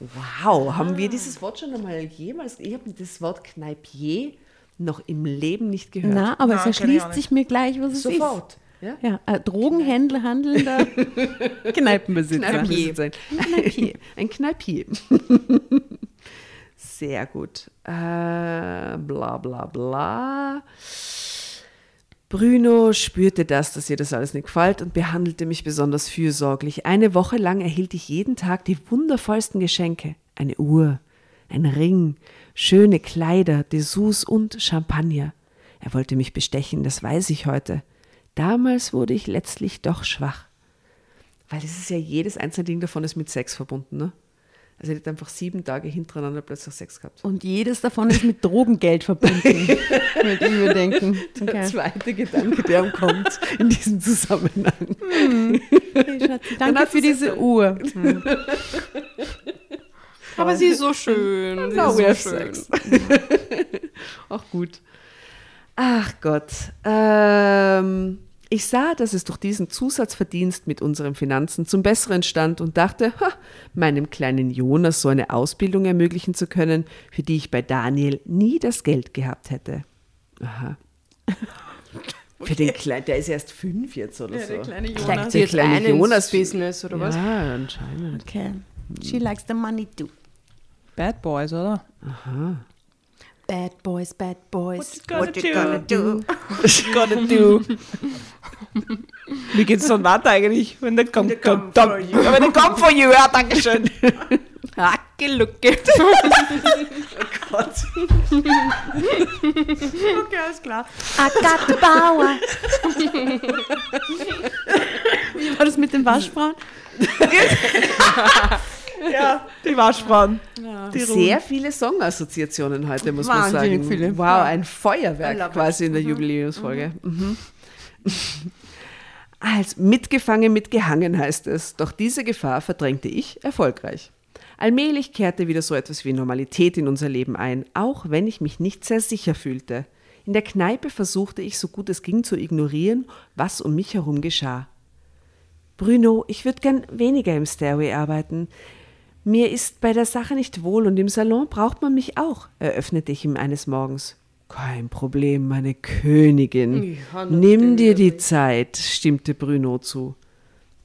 Wow, haben wir dieses Wort schon einmal jemals? Ich habe das Wort Kneipier noch im Leben nicht gehört. Na, aber es erschließt sich mir gleich, was es Sofort. Ja? ist. Ja, ein Drogenhändler, handelnder Kneipenbesitzer. Kneipier. Ein, ein Kneipier. Sehr gut. Äh, bla bla bla. Bruno spürte das, dass ihr das alles nicht gefällt und behandelte mich besonders fürsorglich. Eine Woche lang erhielt ich jeden Tag die wundervollsten Geschenke. Eine Uhr, ein Ring, schöne Kleider, Dessous und Champagner. Er wollte mich bestechen, das weiß ich heute. Damals wurde ich letztlich doch schwach. Weil das ist ja jedes einzelne Ding davon ist mit Sex verbunden, ne? Also er hat einfach sieben Tage hintereinander plötzlich Sex gehabt. Und jedes davon ist mit Drogengeld verbunden. Würde ich mir denken. Der Okay. zweite Gedanke, der kommt in diesem Zusammenhang. Hey, Schatzi, danke für diese Uhr. Aber sie ist so schön. Sie Now ist so schön. sex. Auch gut. Ach Gott. Ähm, ich sah, dass es durch diesen Zusatzverdienst mit unseren Finanzen zum Besseren stand und dachte, ha, meinem kleinen Jonas so eine Ausbildung ermöglichen zu können, für die ich bei Daniel nie das Geld gehabt hätte. Aha. Für den Kleinen, der ist erst fünf jetzt oder so. kleine Jonas. Der kleine Jonas- Business oder was? Ja, anscheinend. Okay. She likes the money too. Bad Boys, oder? Bad Boys, Bad Boys. What you gonna do? What you gonna do? Wie geht's dann weiter eigentlich? Wenn der kommt, kommt, kommt. Ja, wenn der kommt for you, ja, danke schön. Hacke, Lucke. Okay, alles klar. I got the power. Wie war das mit den Waschfrauen? Ja, die Waschfrauen. Die Sehr viele Songassoziationen heute, muss man sagen. viele. Wow, Ja. ein Feuerwerk it. quasi in der Jubiläumsfolge. Mhm. Als mitgefangen mitgehangen heißt es, doch diese Gefahr verdrängte ich erfolgreich. Allmählich kehrte wieder so etwas wie Normalität in unser Leben ein, auch wenn ich mich nicht sehr sicher fühlte. In der Kneipe versuchte ich so gut es ging zu ignorieren, was um mich herum geschah. Bruno, ich würde gern weniger im Stairway arbeiten. Mir ist bei der Sache nicht wohl und im Salon braucht man mich auch, eröffnete ich ihm eines Morgens. Kein Problem, meine Königin. Nimm dir die Zeit, stimmte Bruno zu.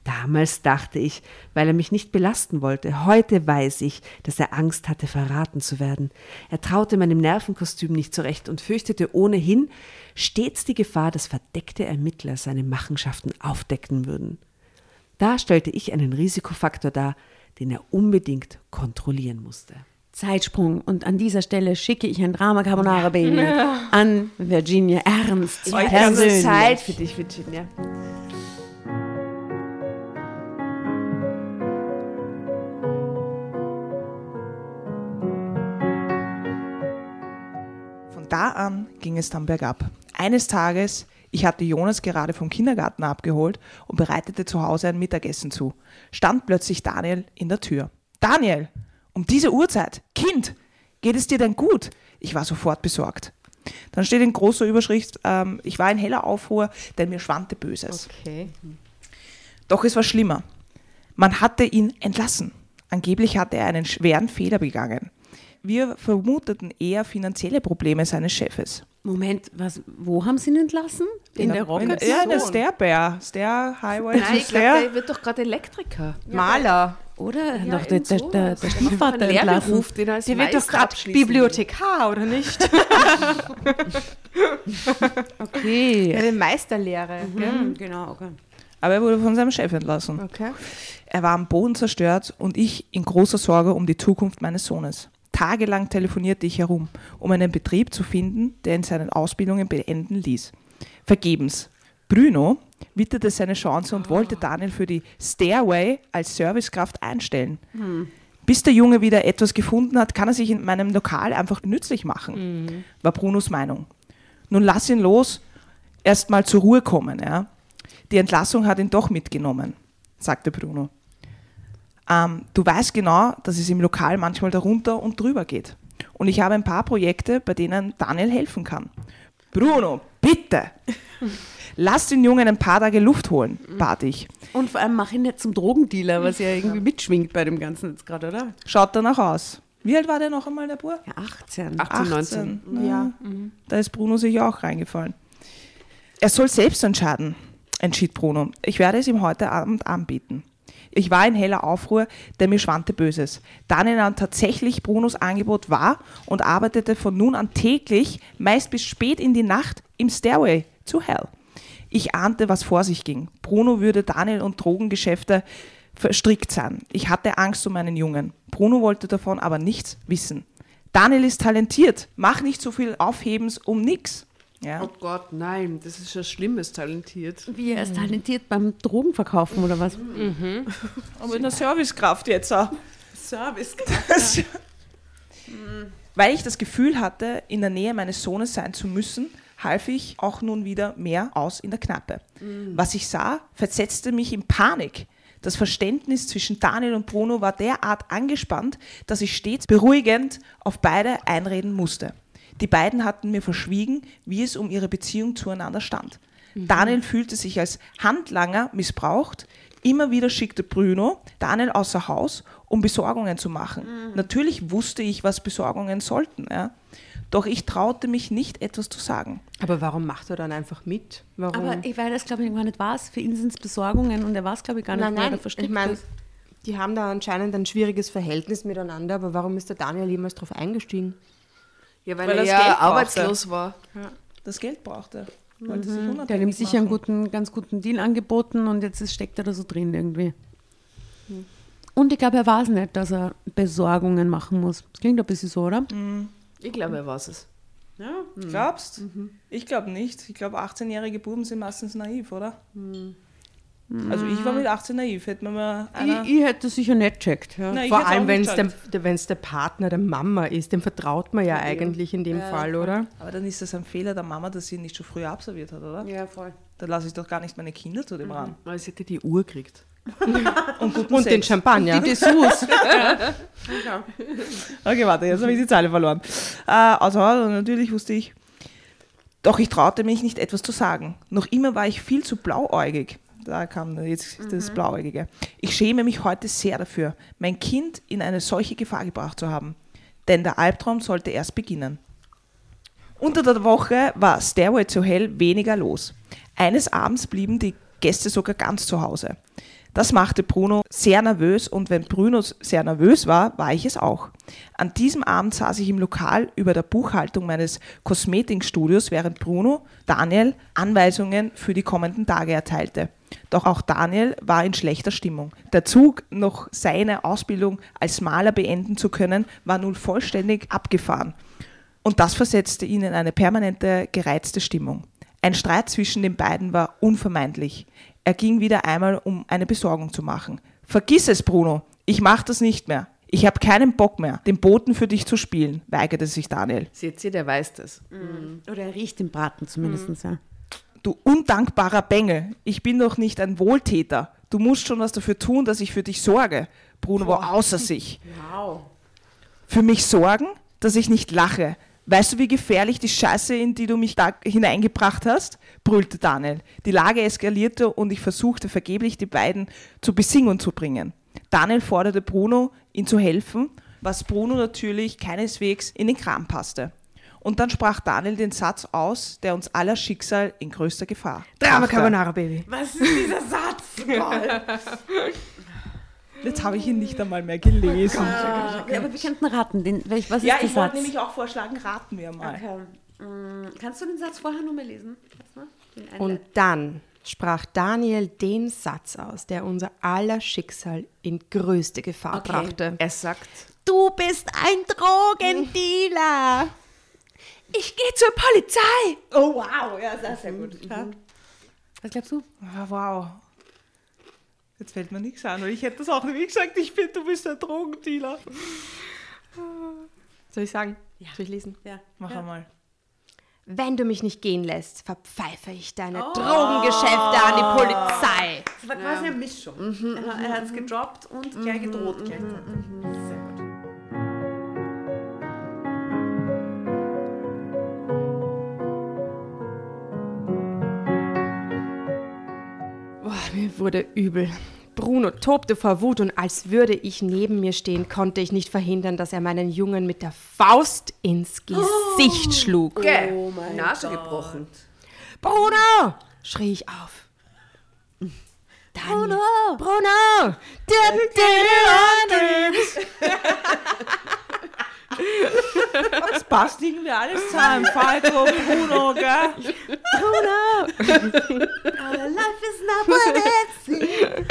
Damals dachte ich, weil er mich nicht belasten wollte. Heute weiß ich, dass er Angst hatte, verraten zu werden. Er traute meinem Nervenkostüm nicht zurecht und fürchtete ohnehin stets die Gefahr, dass verdeckte Ermittler seine Machenschaften aufdecken würden. Da stellte ich einen Risikofaktor dar, den er unbedingt kontrollieren musste. Zeitsprung. Und an dieser Stelle schicke ich ein Drama Carbonara Baby an Virginia Ernst. Die ganze persönlich. Zeit für dich, Virginia. Von da an ging es dann bergab. Eines Tages, ich hatte Jonas gerade vom Kindergarten abgeholt und bereitete zu Hause ein Mittagessen zu, stand plötzlich Daniel in der Tür. Daniel, um diese Uhrzeit, Kind, geht es dir denn gut? Ich war sofort besorgt. Dann steht in großer Überschrift, ähm, ich war in heller Aufruhr, denn mir schwante Böses. Okay. Doch es war schlimmer. Man hatte ihn entlassen. Angeblich hatte er einen schweren Fehler begangen. Wir vermuteten eher finanzielle Probleme seines Chefes. Moment, was, wo haben Sie ihn entlassen? In der Rocket? Ja, in der. Stair Bear. Stair Highway Nein, ich glaube, der wird doch gerade Elektriker. Maler. Oder? Ja, Doch, der, der, der, der Stiefvater entlassen. Den er als Der wird doch gerade. Bibliothekar, oder nicht? Okay. Ja, den Meisterlehre. gell? Mhm, genau, okay. Aber er wurde von seinem Chef entlassen. Okay. Er war am Boden zerstört und ich in großer Sorge um die Zukunft meines Sohnes. Tagelang telefonierte ich herum, um einen Betrieb zu finden, der ihn seine Ausbildungen beenden ließ. Vergebens. Bruno witterte seine Chance und wollte Daniel für die Stairway als Servicekraft einstellen. Bis der Junge wieder etwas gefunden hat, kann er sich in meinem Lokal einfach nützlich machen, war Brunos Meinung. Nun lass ihn los, erst mal zur Ruhe kommen. Ja? Die Entlassung hat ihn doch mitgenommen, sagte Bruno. Ähm, du weißt genau, dass es im Lokal manchmal darunter und drüber geht. Und ich habe ein paar Projekte, bei denen Daniel helfen kann. Bruno, bitte! Lass den Jungen ein paar Tage Luft holen, bat ich. Und vor allem mach ihn nicht zum Drogendealer, was ja irgendwie mitschwingt bei dem Ganzen jetzt gerade, oder? Schaut danach aus. Wie alt war der noch einmal, der Bub? Ja, 18. 18, 19. Ja. Da ist Bruno sich auch reingefallen. Er soll selbst entscheiden, entschied Bruno. Ich werde es ihm heute Abend anbieten. Ich war in heller Aufruhr, denn mir schwante Böses. Daniel nahm tatsächlich Brunos Angebot wahr und arbeitete von nun an täglich, meist bis spät in die Nacht, im Stairway zu Hell. Ich ahnte, was vor sich ging. Bruno würde Daniel und Drogengeschäfte verstrickt sein. Ich hatte Angst um meinen Jungen. Bruno wollte davon aber nichts wissen. Daniel ist talentiert. Mach nicht so viel Aufhebens um nichts. Ja. Oh Gott, nein, das ist ja Schlimmes, talentiert. Wie er ist talentiert beim Drogenverkaufen oder was? Aber in der Servicekraft jetzt auch. Service. Weil ich das Gefühl hatte, in der Nähe meines Sohnes sein zu müssen, half ich auch nun wieder mehr aus in der Knappe. Was ich sah, versetzte mich in Panik. Das Verständnis zwischen Daniel und Bruno war derart angespannt, dass ich stets beruhigend auf beide einreden musste. Die beiden hatten mir verschwiegen, wie es um ihre Beziehung zueinander stand. Daniel fühlte sich als Handlanger missbraucht. Immer wieder schickte Bruno Daniel außer Haus, um Besorgungen zu machen. Natürlich wusste ich, was Besorgungen sollten. Ja. Doch ich traute mich nicht, etwas zu sagen. Aber warum macht er dann einfach mit? Warum? Aber ich weiß das, glaube ich, gar nicht was. Für ihn sind es Besorgungen und er weiß, glaube ich, gar nicht, nein, da nein, ich meine, die haben da anscheinend ein schwieriges Verhältnis miteinander, aber warum ist der Daniel jemals drauf eingestiegen? Ja, weil, Weil er das ja arbeitslos war. Das Geld brauchte. Sich Der hat ihm unabhängig sicher einen guten, ganz guten Deal angeboten und jetzt ist- steckt er da so drin irgendwie. Und ich glaube, er weiß nicht, dass er Besorgungen machen muss. Das klingt ein bisschen so, oder? Ich glaube, er weiß es. Ja. Glaubst? Ich glaube nicht. Ich glaube, 18-jährige Buben sind meistens naiv, oder? Also ich war mit 18 naiv. Hätte man mal. Ich, ich hätte sicher nicht checkt. Ja. Nein, Vor allem, wenn es der, der, Partner der Mama ist, dem vertraut man ja eigentlich in dem Fall, oder? Aber dann ist das ein Fehler der Mama, dass sie ihn nicht schon früher absolviert hat, oder? ja, voll. Dann lasse ich doch gar nicht meine Kinder zu dem ran. Weil sie hätte die Uhr gekriegt. Und, guten Und den. Champagner. Die Dessous. Okay, warte, jetzt habe ich die Zeile verloren. Äh, also, natürlich wusste ich. Doch ich traute mich nicht etwas zu sagen. Noch immer war ich viel zu blauäugig. Da kam jetzt das Blauäugige. Ich schäme mich heute sehr dafür, mein Kind in eine solche Gefahr gebracht zu haben. Denn der Albtraum sollte erst beginnen. Unter der Woche war Stairway to Hell weniger los. Eines Abends blieben die Gäste sogar ganz zu Hause. Das machte Bruno sehr nervös und wenn Bruno sehr nervös war, war ich es auch. An diesem Abend saß ich im Lokal über der Buchhaltung meines Kosmetikstudios, während Bruno Daniel Anweisungen für die kommenden Tage erteilte. Doch auch Daniel war in schlechter Stimmung. Der Zug, noch seine Ausbildung als Maler beenden zu können, war nun vollständig abgefahren. Und das versetzte ihn in eine permanente gereizte Stimmung. Ein Streit zwischen den beiden war unvermeidlich. Er ging wieder einmal, um eine Besorgung zu machen. Vergiss es, Bruno. Ich mach das nicht mehr. Ich habe keinen Bock mehr, den Boten für dich zu spielen, weigerte sich Daniel. Seht ihr, der weiß das. Oder er riecht den Braten zumindest. Ja. Du undankbarer Bengel, ich bin doch nicht ein Wohltäter. Du musst schon was dafür tun, dass ich für dich sorge. Bruno war außer sich. Wow. Für mich sorgen, dass ich nicht lache. Weißt du, wie gefährlich die Scheiße, in die du mich da hineingebracht hast? brüllte Daniel. Die Lage eskalierte und ich versuchte vergeblich, die beiden zu Besingung zu bringen. Daniel forderte Bruno, ihm zu helfen, was Bruno natürlich keineswegs in den Kram passte. Und dann sprach Daniel den Satz aus, der uns aller Schicksal in größter Gefahr Drama brachte. Carbonara, Baby. Was ist dieser Satz? Jetzt habe ich ihn nicht einmal mehr gelesen. ja, aber wir könnten raten. Den, welch, was Ja, ist der ich wollte nämlich auch vorschlagen, raten wir mal. Okay. Mm, Kannst du den Satz vorher nochmal lesen? Du mal? Einen- Und dann sprach Daniel den Satz aus, der unser aller Schicksal in größte Gefahr Okay. brachte. Er sagt, du bist ein Drogendealer. ich gehe zur Polizei. Oh wow, ja, sehr, sehr gut. Was glaubst du? Ah, wow. Jetzt fällt mir nichts an, weil ich hätte das auch nicht gesagt. Ich bin, du bist ein Drogendealer. Soll ich sagen? Soll ich lesen? Ja. Mach einmal. Wenn du mich nicht gehen lässt, verpfeife ich deine Drogengeschäfte an die Polizei. Das war quasi eine Mischung. Er, er hat es gedroppt und gleich gedroht gleichzeitig. Sehr gut. Wurde übel. Bruno tobte vor Wut und als würde ich neben mir stehen, konnte ich nicht verhindern, dass er meinen Jungen mit der Faust ins Gesicht schlug. Gell, Nase gebrochen. Bruno! schrie ich auf. Bruno! Bruno! Das passt irgendwie alles zusammen. Falco, Bruno, gell? Bruno! Our life is not what it seems.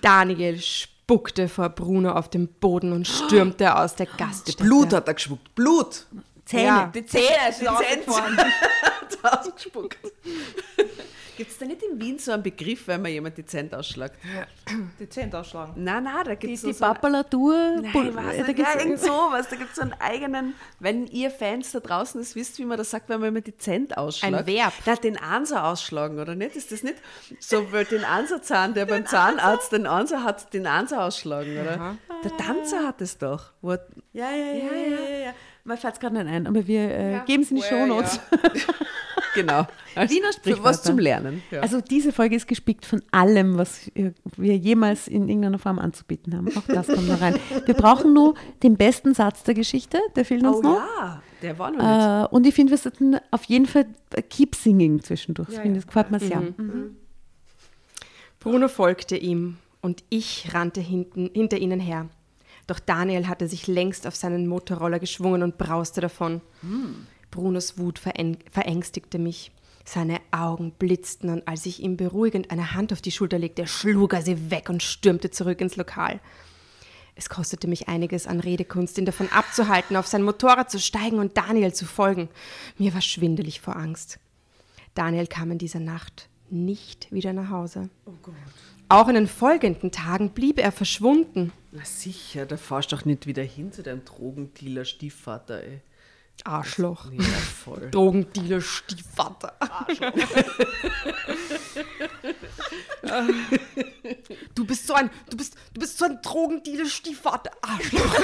Daniel spuckte vor Bruno auf den Boden und stürmte aus der Gaststätte. Blut hat er geschmuckt. Blut. Zähne. Ja. Die Zähne sind ausgespuckt. Gibt es da nicht in Wien so einen Begriff, wenn man jemand die Zent ausschlägt? Die Zähne ausschlagen. Nein, nein, da Die, gibt es die so, einen- Papalatur. Nein, weiß da gibt's ja, irgend sowas. Da gibt es so einen eigenen, wenn ihr Fans da draußen es wisst, wie man das sagt, wenn man immer die Zent ausschlägt. Ein Verb. Na, den Anser ausschlagen, oder nicht? Ist das nicht so, weil den Anserzahn, der beim Zahnarzt den Anser hat, den Anser ausschlagen, oder? Der Tanzer hat es doch. Wo er- Ja, ja, ja, ja, ja, ja. Mir fällt es gerade nicht ein, aber wir äh, geben es in die Shownotes. genau. Wiener Was Sprichwörter. zum Lernen. Ja. Also diese Folge ist gespickt von allem, was wir jemals in irgendeiner Form anzubieten haben. Auch das kommt noch rein. Wir brauchen nur den besten Satz der Geschichte, der fehlt uns oh noch. ja, der war noch nicht. Äh, und ich finde, wir sollten auf jeden Fall Keep Singing zwischendurch. Finde, das gefällt mir sehr. Bruno folgte ihm und ich rannte hinten, hinter ihnen her. Doch Daniel hatte sich längst auf seinen Motorroller geschwungen und brauste davon. Brunos Wut veräng verängstigte mich. Seine Augen blitzten und als ich ihm beruhigend eine Hand auf die Schulter legte, schlug er sie weg und stürmte zurück ins Lokal. Es kostete mich einiges an Redekunst, ihn davon abzuhalten, auf sein Motorrad zu steigen und Daniel zu folgen. Mir war schwindelig vor Angst. Daniel kam in dieser Nacht nicht wieder nach Hause. Auch in den folgenden Tagen blieb er verschwunden. Na sicher, da fahrst du doch nicht wieder hin zu deinem Drogendealer Stiefvater, ey. Arschloch. Ja, voll. Drogendealer Stiefvater. du bist so ein, du bist, du bist so ein Drogendealer Stiefvater. Arschloch.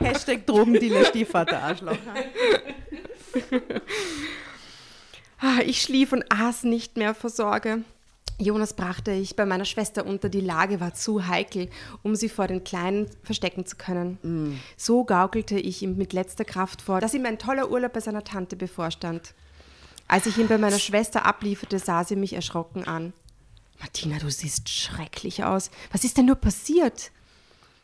Hashtag Drogendealer Stiefvater Arschloch. Ah, Ich schlief und aß nicht mehr vor Sorge. Jonas brachte ich bei meiner Schwester unter. Die Lage war zu heikel, um sie vor den Kleinen verstecken zu können. So gaukelte ich ihm mit letzter Kraft vor, dass ihm ein toller Urlaub bei seiner Tante bevorstand. Als ich ihn bei meiner Schwester ablieferte, sah sie mich erschrocken an. Martina, du siehst schrecklich aus. Was ist denn nur passiert?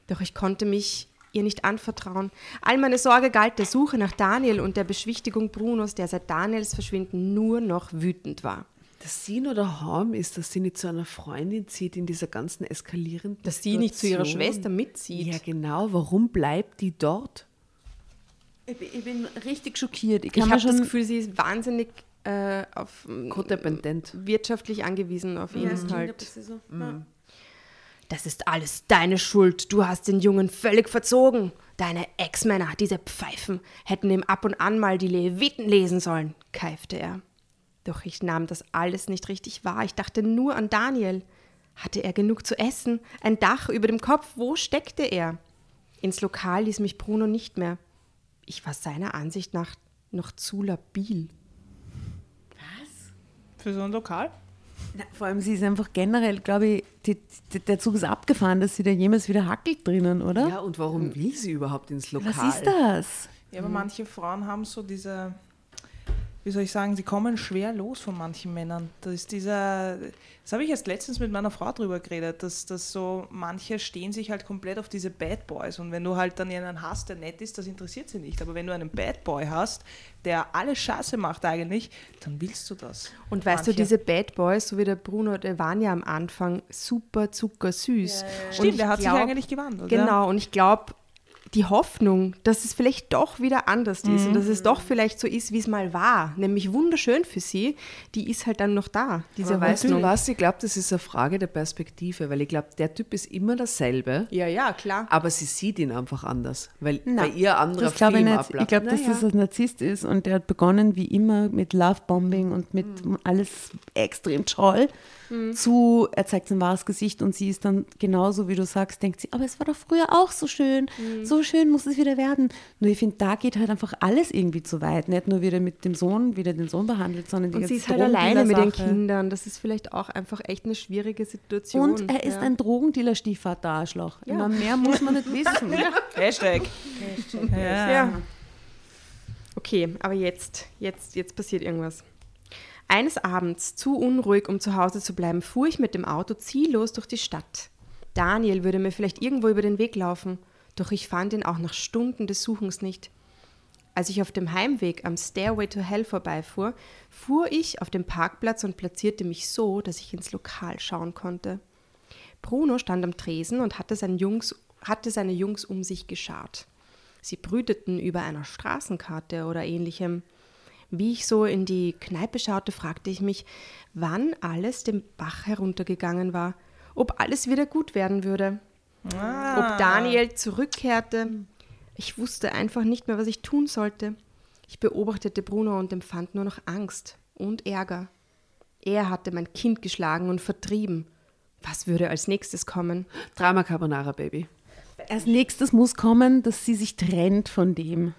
Doch ich konnte mich ihr nicht anvertrauen. All meine Sorge galt der Suche nach Daniel und der Beschwichtigung Brunos, der seit Daniels Verschwinden nur noch wütend war. Dass sie nur daheim ist, dass sie nicht zu einer Freundin zieht in dieser ganzen eskalierenden Dass sie nicht zu ihrer Situation. Schwester mitzieht. Ja, genau. Warum bleibt die dort? Ich bin, ich bin richtig schockiert. Ich Ich habe das schon Gefühl, sie ist wahnsinnig äh, auf, Codependent. wirtschaftlich angewiesen auf ihn. halt. so. Das ist alles deine Schuld. Du hast den Jungen völlig verzogen. Deine Ex-Männer, diese Pfeifen, hätten ihm ab und an mal die Leviten lesen sollen, keifte er. Doch ich nahm das alles nicht richtig wahr. Ich dachte nur an Daniel. Hatte er genug zu essen? Ein Dach über dem Kopf? Wo steckte er? Ins Lokal ließ mich Bruno nicht mehr. Ich war seiner Ansicht nach noch zu labil. Für so ein Lokal? Na, vor allem, sie ist einfach generell, glaube ich, die, die, der Zug ist abgefahren, dass sie da jemals wieder hackelt drinnen, oder? Ja, und warum will sie überhaupt ins Lokal? Was ist das? Ja, aber manche Frauen haben so diese, wie soll ich sagen, sie kommen schwer los von manchen Männern. Das ist dieser, das habe ich erst letztens mit meiner Frau drüber geredet, dass, dass so manche stehen sich halt komplett auf diese Bad Boys und wenn du halt dann einen hast, der nett ist, das interessiert sie nicht. Aber wenn du einen Bad Boy hast, der alles Scheiße macht eigentlich, dann willst du das. Und weißt du, Manche- diese Bad Boys, so wie der Bruno, die waren ja am Anfang super zuckersüß. Und Stimmt, ich der hat glaub- sich eigentlich gewandelt. Ja. Genau, und ich glaube, die Hoffnung, dass es vielleicht doch wieder anders ist und dass es doch vielleicht so ist, wie es mal war, nämlich wunderschön für sie, die ist halt dann noch da, diese Aber weißt du Hoffnung. was? Ich glaube, das ist eine Frage der Perspektive, weil ich glaube, der Typ ist immer dasselbe, Ja, ja, klar. aber sie sieht ihn einfach anders, weil Na, bei ihr anderer ich Film nicht. abläuft. Ich glaube, dass Naja. das ein Narzisst ist und der hat begonnen wie immer mit Lovebombing und mit alles extrem toll zu, er zeigt sein wahres Gesicht und sie ist dann genauso, wie du sagst, denkt sie, aber es war doch früher auch so schön, so so schön muss es wieder werden. Nur ich finde, da geht halt einfach alles irgendwie zu weit. Nicht nur wieder mit dem Sohn, wieder den Sohn behandelt, sondern die Und sie ist halt alleine mit den Kindern. Das ist vielleicht auch einfach echt eine schwierige Situation. Und er ist ja. ein Drogendealer-Stiefvater, Arschloch. Ja. mehr muss man nicht wissen. Hashtag. Hashtag. Ja. ja. Okay, aber jetzt, jetzt, jetzt passiert irgendwas. Eines Abends, zu unruhig, um zu Hause zu bleiben, fuhr ich mit dem Auto ziellos durch die Stadt. Daniel würde mir vielleicht irgendwo über den Weg laufen, doch ich fand ihn auch nach Stunden des Suchens nicht. Als ich auf dem Heimweg am Stairway to Hell vorbeifuhr, fuhr ich auf den Parkplatz und platzierte mich so, dass ich ins Lokal schauen konnte. Bruno stand am Tresen und hatte, Jungs, hatte seine Jungs um sich geschart. Sie brüteten über einer Straßenkarte oder ähnlichem. Wie ich so in die Kneipe schaute, fragte ich mich, wann alles den Bach heruntergegangen war, ob alles wieder gut werden würde, ah. ob Daniel zurückkehrte. Ich wusste einfach nicht mehr, was ich tun sollte. Ich beobachtete Bruno und empfand nur noch Angst und Ärger. Er hatte mein Kind geschlagen und vertrieben. Was würde als nächstes kommen? Drama Carbonara, Baby. Als nächstes muss kommen, dass sie sich trennt von dem.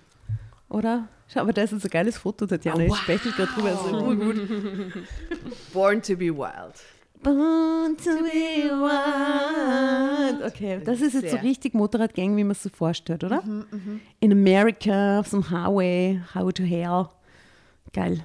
Oder? Schau, aber da ist jetzt ein geiles Foto, Tatjana. Oh, wow. Ich spreche gerade drüber. So gut. Born to be wild. Born to be wild. Okay, das ist jetzt Sehr. so richtig Motorradgang, wie man es so vorstellt, oder? Mhm, mh. In America, auf so einem Highway, How to Hell. Geil.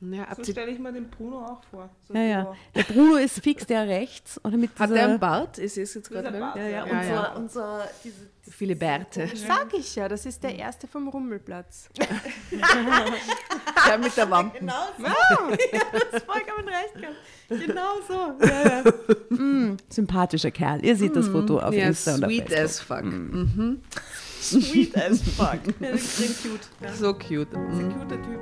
Ja, so stelle ich mir den Bruno auch vor. So ja, ja. Der Bruno ist fix der rechts. Oder mit Hat er einen Bart? Ist es jetzt gerade? Ja, ja, ja, und, ja, und so diese, viele Bärte. Sag ich ja, das ist der erste vom Rummelplatz. der mit der Wampe. Genau so. Wow. ja, das vollkommen recht gehabt. Genau so. Ja, ja. Mm, sympathischer Kerl. Ihr seht das Foto auf ja, Insta sweet as fuck. Mm. Mhm. Sweet as fuck. Extrem cute. Ja. So cute. Das ist ein cuter Typ.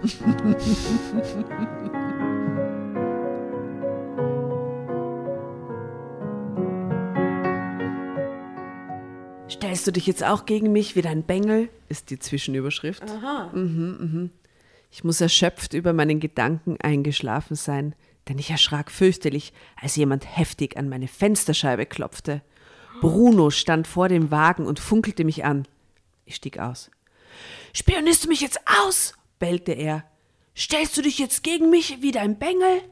Stellst du dich jetzt auch gegen mich wie dein Bengel? Ist die Zwischenüberschrift. Aha. Mhm, mhm. Ich muss erschöpft über meinen Gedanken eingeschlafen sein, denn ich erschrak fürchterlich, als jemand heftig an meine Fensterscheibe klopfte. Bruno stand vor dem Wagen und funkelte mich an. Ich stieg aus. Spionierst du mich jetzt aus? bellte er. Stellst du dich jetzt gegen mich wie dein Bengel?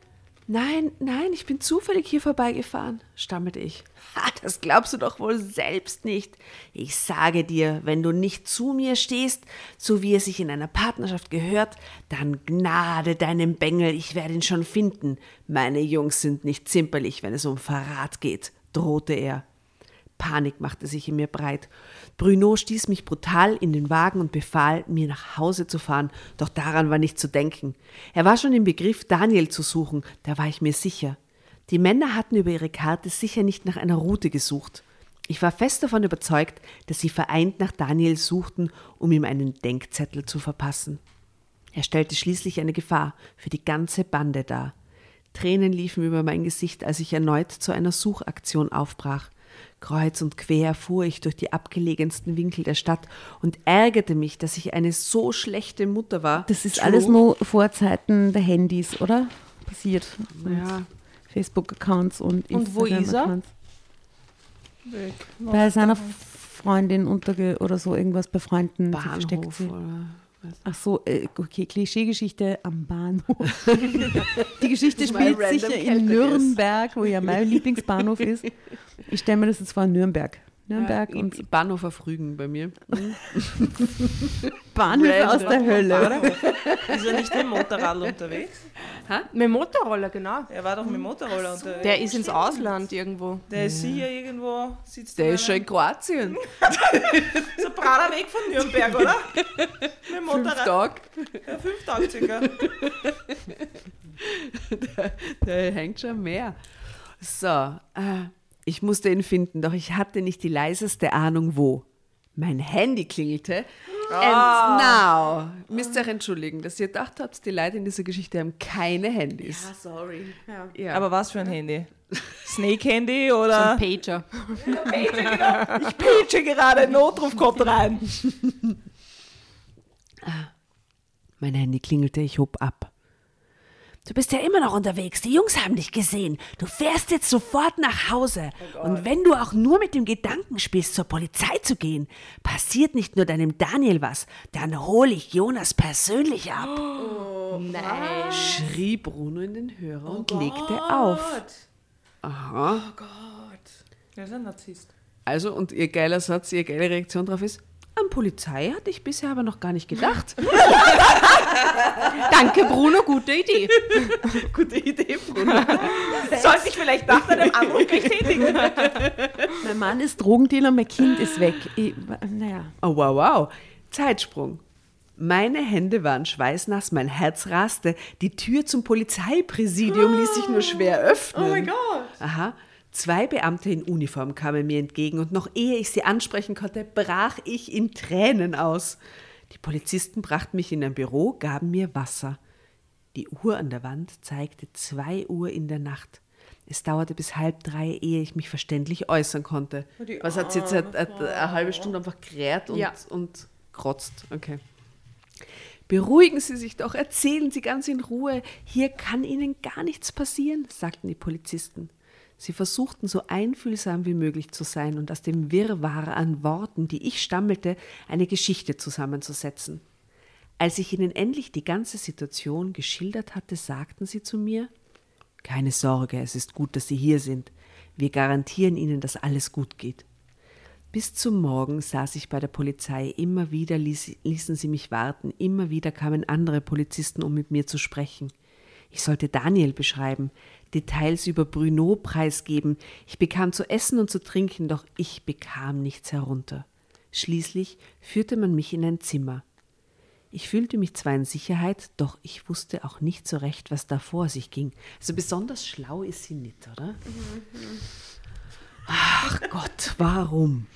Nein, nein, ich bin zufällig hier vorbeigefahren, stammelte ich. Ha, das glaubst du doch wohl selbst nicht. Ich sage dir, wenn du nicht zu mir stehst, so wie es sich in einer Partnerschaft gehört, dann gnade deinem Bengel, ich werde ihn schon finden. Meine Jungs sind nicht zimperlich, wenn es um Verrat geht, drohte er. Panik machte sich in mir breit. Bruno stieß mich brutal in den Wagen und befahl, mir nach Hause zu fahren, doch daran war nicht zu denken. Er war schon im Begriff, Daniel zu suchen, da war ich mir sicher. Die Männer hatten über ihre Karte sicher nicht nach einer Route gesucht. Ich war fest davon überzeugt, dass sie vereint nach Daniel suchten, um ihm einen Denkzettel zu verpassen. Er stellte schließlich eine Gefahr für die ganze Bande dar. Tränen liefen über mein Gesicht, als ich erneut zu einer Suchaktion aufbrach. Kreuz und quer fuhr ich durch die abgelegensten Winkel der Stadt und ärgerte mich, dass ich eine so schlechte Mutter war. Das ist True. alles nur Vorzeiten der Handys, oder? Passiert. Ja. Facebook-Accounts und Instagram-Accounts. Weg. Bei seiner Freundin unterge oder so irgendwas bei Freunden versteckt sie. Ach so, äh, okay, Klischeegeschichte am Bahnhof. Die Geschichte spielt sicher in Nürnberg, wo ja mein Lieblingsbahnhof ist. Ich stelle mir das jetzt vor, Nürnberg. Nürnberg ja, und Bahnhof auf Rügen bei mir. Bahnhöfe aus der Hölle, oder? Ist er nicht mit dem Motorrad unterwegs? Hä? Mit dem Motorroller, genau. Er war doch mit dem Motorroller so, unterwegs. Der ist ins Ausland irgendwo. Der ist hier irgendwo. Sitzt der ist schon in Kroatien. so ein praller Weg von Nürnberg, oder? mit dem Motorrad. Fünf Tage. Ja, fünf Tage circa. der, der hängt schon mehr. So, äh, ich musste ihn finden, doch ich hatte nicht die leiseste Ahnung, wo. Mein Handy klingelte. Oh. And now. Müsst ihr euch entschuldigen, dass ihr gedacht habt, die Leute in dieser Geschichte haben keine Handys. Ja, sorry. Ja. Ja. Aber was für ein Handy? Snake-Handy oder? So ein Pager. ich page gerade, Notruf kommt rein. mein Handy klingelte, ich hob ab. Du bist ja immer noch unterwegs. Die Jungs haben dich gesehen. Du fährst jetzt sofort nach Hause. Oh und wenn du auch nur mit dem Gedanken spielst, zur Polizei zu gehen, passiert nicht nur deinem Daniel was, dann hole ich Jonas persönlich ab. Oh, nein. Schrie Bruno in den Hörer oh und Gott. legte auf. Aha. Oh Gott. Er ist ein Narzisst. Also, und ihr geiler Satz, ihr geile Reaktion drauf ist, an Polizei hatte ich bisher aber noch gar nicht gedacht. Danke, Bruno, gute Idee. gute Idee, Bruno. Sollte ich vielleicht nach deinem Anruf bestätigen? mein Mann ist Drogendealer, mein Kind ist weg. Ich, naja. Oh, wow, wow. Zeitsprung. Meine Hände waren schweißnass, mein Herz raste. Die Tür zum Polizeipräsidium ließ sich nur schwer öffnen. Oh mein Gott. Aha. Zwei Beamte in Uniform kamen mir entgegen und noch ehe ich sie ansprechen konnte, brach ich in Tränen aus. Die Polizisten brachten mich in ein Büro, gaben mir Wasser. Die Uhr an der Wand zeigte zwei Uhr in der Nacht. Es dauerte bis halb drei, ehe ich mich verständlich äußern konnte. Was hat sie jetzt eine, eine, halbe Stunde einfach kräht und, ja. und krotzt? Okay. Beruhigen Sie sich doch, erzählen Sie ganz in Ruhe. Hier kann Ihnen gar nichts passieren, sagten die Polizisten. Sie versuchten so einfühlsam wie möglich zu sein und aus dem Wirrwarr an Worten, die ich stammelte, eine Geschichte zusammenzusetzen. Als ich ihnen endlich die ganze Situation geschildert hatte, sagten sie zu mir Keine Sorge, es ist gut, dass Sie hier sind. Wir garantieren Ihnen, dass alles gut geht. Bis zum Morgen saß ich bei der Polizei, immer wieder ließ, ließen sie mich warten, immer wieder kamen andere Polizisten, um mit mir zu sprechen. Ich sollte Daniel beschreiben, Details über Bruno preisgeben. Ich bekam zu essen und zu trinken, doch ich bekam nichts herunter. Schließlich führte man mich in ein Zimmer. Ich fühlte mich zwar in Sicherheit, doch ich wusste auch nicht so recht, was da vor sich ging. Also besonders schlau ist sie nicht, oder? Ach Gott, warum?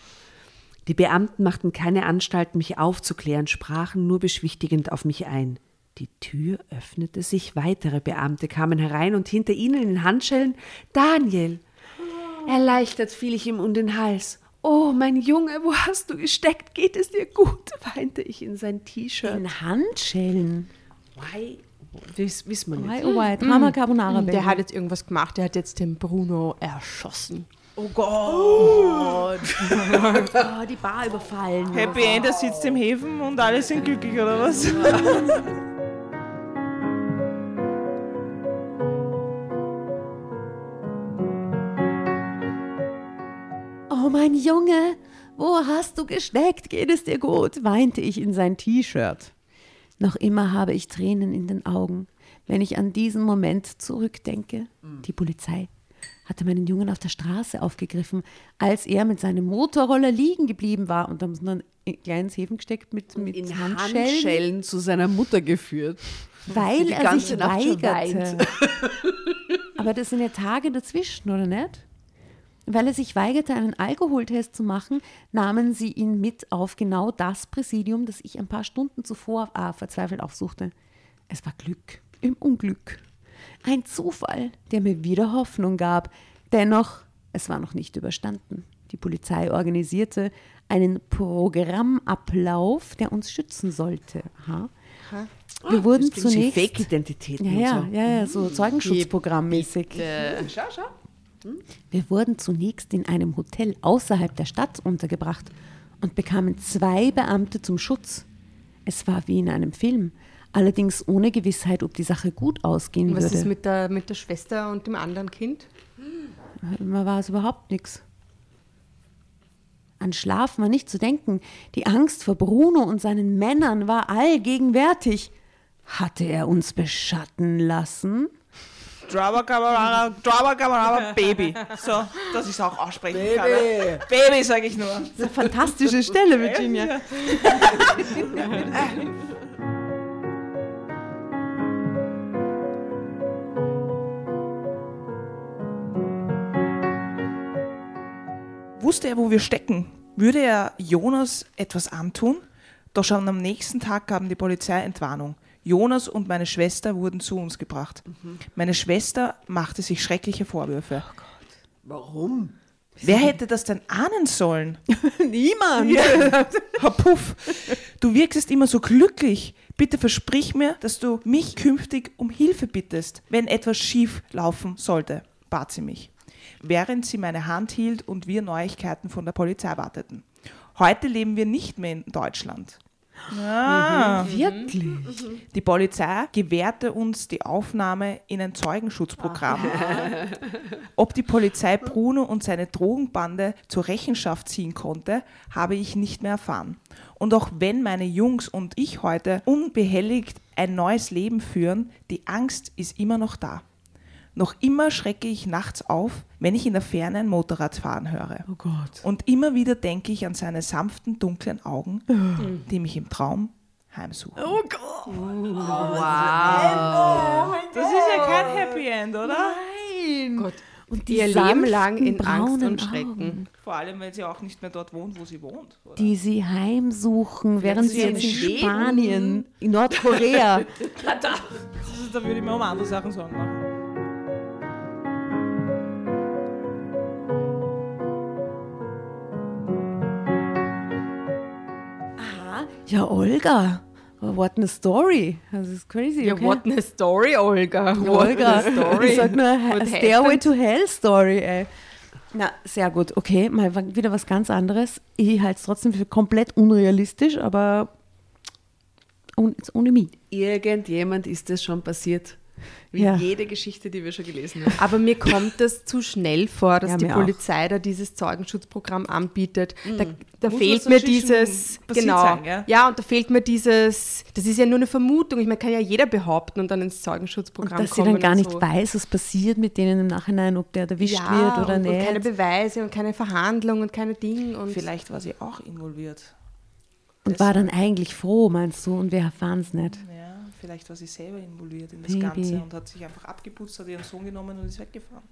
Die Beamten machten keine Anstalt, mich aufzuklären, sprachen nur beschwichtigend auf mich ein. Die Tür öffnete sich, weitere Beamte kamen herein und hinter ihnen in Handschellen Daniel. Erleichtert fiel ich ihm um den Hals. Oh, mein Junge, wo hast du gesteckt? Geht es dir gut? weinte ich in sein T-Shirt. In Handschellen? Why? Wiss, wissen wir nicht. Why, oh, why? Drama Carbonara. Der hat jetzt irgendwas gemacht. Der hat jetzt den Bruno erschossen. Oh Gott! oh, die Bar überfallen. Happy End, er sitzt im Häfen und alle sind glücklich, oder was? Mein Junge, wo hast du gesteckt? Geht es dir gut? weinte ich in sein T-Shirt. Noch immer habe ich Tränen in den Augen, wenn ich an diesen Moment zurückdenke. Die Polizei hatte meinen Jungen auf der Straße aufgegriffen, als er mit seinem Motorroller liegen geblieben war und haben dann gleich ins Häfen gesteckt mit, mit in Handschellen. Handschellen zu seiner Mutter geführt. Weil er sich weigerte. Aber das sind ja Tage dazwischen, oder nicht? Weil er sich weigerte, einen Alkoholtest zu machen, nahmen sie ihn mit auf genau das Präsidium, das ich ein paar Stunden zuvor ah, verzweifelt aufsuchte. Es war Glück im Unglück. Ein Zufall, der mir wieder Hoffnung gab. Dennoch, es war noch nicht überstanden. Die Polizei organisierte einen Programmablauf, der uns schützen sollte. Aha. Wir oh, wurden zunächst Fake-Identitäten. Ja, ja, ja, ja, so Zeugenschutzprogrammmäßig. Schau, schau. Wir wurden zunächst in einem Hotel außerhalb der Stadt untergebracht und bekamen zwei Beamte zum Schutz. Es war wie in einem Film, allerdings ohne Gewissheit, ob die Sache gut ausgehen Was würde. Was ist mit der, mit der Schwester und dem anderen Kind? Man war es überhaupt nichts. An Schlaf war nicht zu denken. Die Angst vor Bruno und seinen Männern war allgegenwärtig. Hatte er uns beschatten lassen? Drama Carbonara, Drama Carbonara, Baby. So, dass ich es auch aussprechen Baby. kann. Baby, sage ich nur. Das ist eine fantastische Stelle, Virginia. Wusste er, wo wir stecken, würde er Jonas etwas antun? Doch schon am nächsten Tag gaben die Polizei Entwarnung. Jonas und meine Schwester wurden zu uns gebracht. Mhm. Meine Schwester machte sich schreckliche Vorwürfe. Oh Gott. Warum? Wer hätte das denn ahnen sollen? Niemand. Ja. Puff, du wirkst immer so glücklich. Bitte versprich mir, dass du mich künftig um Hilfe bittest, wenn etwas schief laufen sollte, bat sie mich, während sie meine Hand hielt und wir Neuigkeiten von der Polizei warteten. Heute leben wir nicht mehr in Deutschland. Ah, mhm. Wirklich? Die Polizei gewährte uns die Aufnahme in ein Zeugenschutzprogramm. Ah. Ob die Polizei Bruno und seine Drogenbande zur Rechenschaft ziehen konnte, habe ich nicht mehr erfahren. Und auch wenn meine Jungs und ich heute unbehelligt ein neues Leben führen, die Angst ist immer noch da. Noch immer schrecke ich nachts auf, wenn ich in der Ferne ein Motorrad fahren höre. Oh Gott. Und immer wieder denke ich an seine sanften, dunklen Augen, die mich im Traum heimsuchen. Oh Gott. Oh, wow. Das ist ja kein Happy End, oder? Nein. Gott. Und die ihr Leben lang in Angst und Schrecken. Augen. Vor allem, weil sie auch nicht mehr dort wohnt, wo sie wohnt. Oder? Die sie heimsuchen, während sie jetzt in Spanien, in Nordkorea. da würde ich mir um andere Sachen Sorgen machen. Ja, Olga. What a story. Das ist crazy. Ja, what a story, Olga. Olga. Story. Ich sag nur what Stairway to Hell Story, ey. Na, sehr gut. Okay, mal wieder was ganz anderes. Ich halte es trotzdem für komplett unrealistisch, aber ohne mich. Irgendjemand ist das schon passiert. Wie ja. jede Geschichte, die wir schon gelesen haben. Aber mir kommt das zu schnell vor, dass ja, die Polizei auch. da dieses Zeugenschutzprogramm anbietet. Mhm. Da, da fehlt mir dieses, genau, sein, ja? ja? und da fehlt mir dieses, das ist ja nur eine Vermutung. Ich meine, kann ja jeder behaupten und dann ins Zeugenschutzprogramm und dass kommen. Dass sie dann gar nicht so. weiß, was passiert mit denen im Nachhinein, ob der erwischt ja, wird oder und, nicht. Und keine Beweise und keine Verhandlung und keine Dinge. Und Vielleicht war sie auch involviert. Und das war dann eigentlich froh, meinst du, und wir erfahren es nicht. Ja vielleicht war sie selber involviert in das Baby. Ganze und hat sich einfach abgeputzt, hat ihren Sohn genommen und ist weggefahren.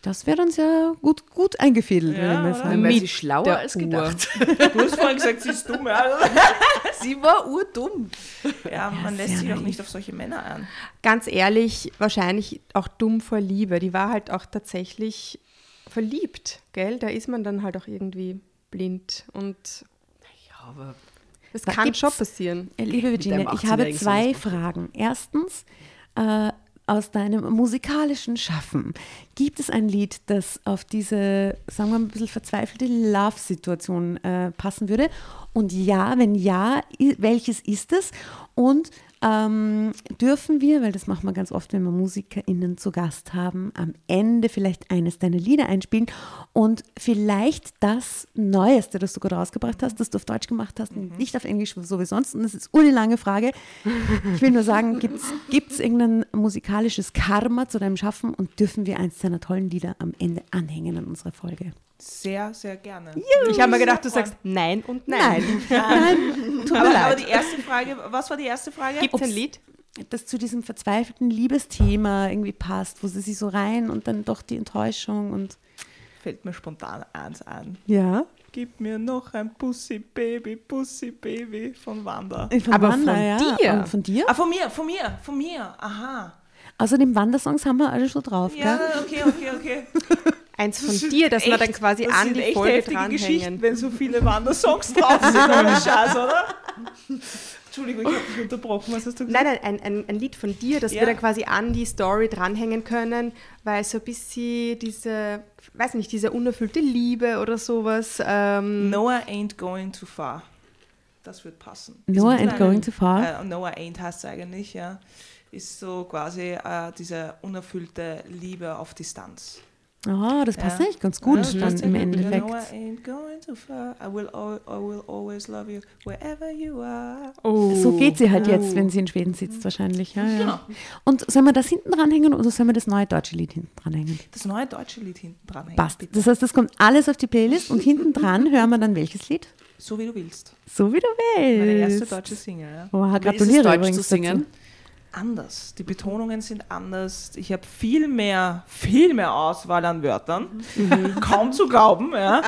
Das wäre uns ja gut, gut eingefädelt. Ja, wenn sagen. Mit sie schlauer als gedacht. Du hast vorhin gesagt, sie ist dumm. Ja. sie war urdumm. Ja, man ja, lässt sich auch nicht auf solche Männer an. Ganz ehrlich, wahrscheinlich auch dumm vor Liebe. Die war halt auch tatsächlich verliebt, gell? Da ist man dann halt auch irgendwie blind und ja, aber das kann Gibt's, schon passieren. Äh, liebe Virginia, ich habe zwei Fragen. Erstens, äh, aus deinem musikalischen Schaffen, gibt es ein Lied, das auf diese, sagen wir mal, ein bisschen verzweifelte Love-Situation äh, passen würde? Und ja, wenn ja, welches ist es? Und ähm, dürfen wir, weil das machen wir ganz oft, wenn wir MusikerInnen zu Gast haben, am Ende vielleicht eines deiner Lieder einspielen und vielleicht das Neueste, das du gerade rausgebracht hast, das du auf Deutsch gemacht hast, mhm. nicht auf Englisch, so wie sonst. Und das ist eine lange Frage. Ich will nur sagen, gibt es irgendein musikalisches Karma zu deinem Schaffen und dürfen wir eins deiner tollen Lieder am Ende anhängen an unserer Folge? Sehr, sehr gerne. Juhu, ich habe mir gedacht, du sagst nein und nein. Nein, nein tut aber, aber, die erste Frage, was war die erste Frage? Gibt es ein Lied? Das zu diesem verzweifelten Liebesthema irgendwie passt, wo sie sich so rein und dann doch die Enttäuschung und. Fällt mir spontan eins an. Ja. Gib mir noch ein Pussy Baby, Pussy Baby von Wanda. Von aber Wanda, von ja. dir? Und von dir? Ah, von mir, von mir, von mir. Aha. Außerdem Wandersongs haben wir alle schon drauf, Ja, gell? okay, okay, okay. Eins von das dir, dass echt, wir dann quasi das an die Folge dranhängen. wenn so viele Wandersongs drauf sind, ohne Scheiß, oder? Entschuldigung, ich habe dich unterbrochen. Was hast du gesagt? Nein, nein, ein, ein, ein Lied von dir, das ja. wir dann quasi an die Story dranhängen können, weil so ein bisschen diese, weiß nicht, diese unerfüllte Liebe oder sowas. Ähm Noah ain't going too far. Das wird passen. Noah ain't going too far? Äh, Noah ain't heißt es eigentlich, ja. Ist so quasi äh, diese unerfüllte Liebe auf Distanz. Oh, das passt ja. eigentlich ganz gut ja, dann im Endeffekt. Oh. So geht sie halt jetzt, wenn sie in Schweden sitzt wahrscheinlich. Ja, ja. Genau. Und sollen wir das hinten dranhängen oder sollen wir das neue deutsche Lied hinten dranhängen? Das neue deutsche Lied hinten dranhängen. Passt. Bitte. Das heißt, das kommt alles auf die Playlist und hinten dran hören wir dann welches Lied? So wie du willst. So wie du willst. Meine erste deutsche Single. Ja. Oh, gratuliere übrigens zu singen. Dazu anders. Die Betonungen sind anders. Ich habe viel mehr, viel mehr Auswahl an Wörtern. Mhm. Kaum zu glauben. Ja.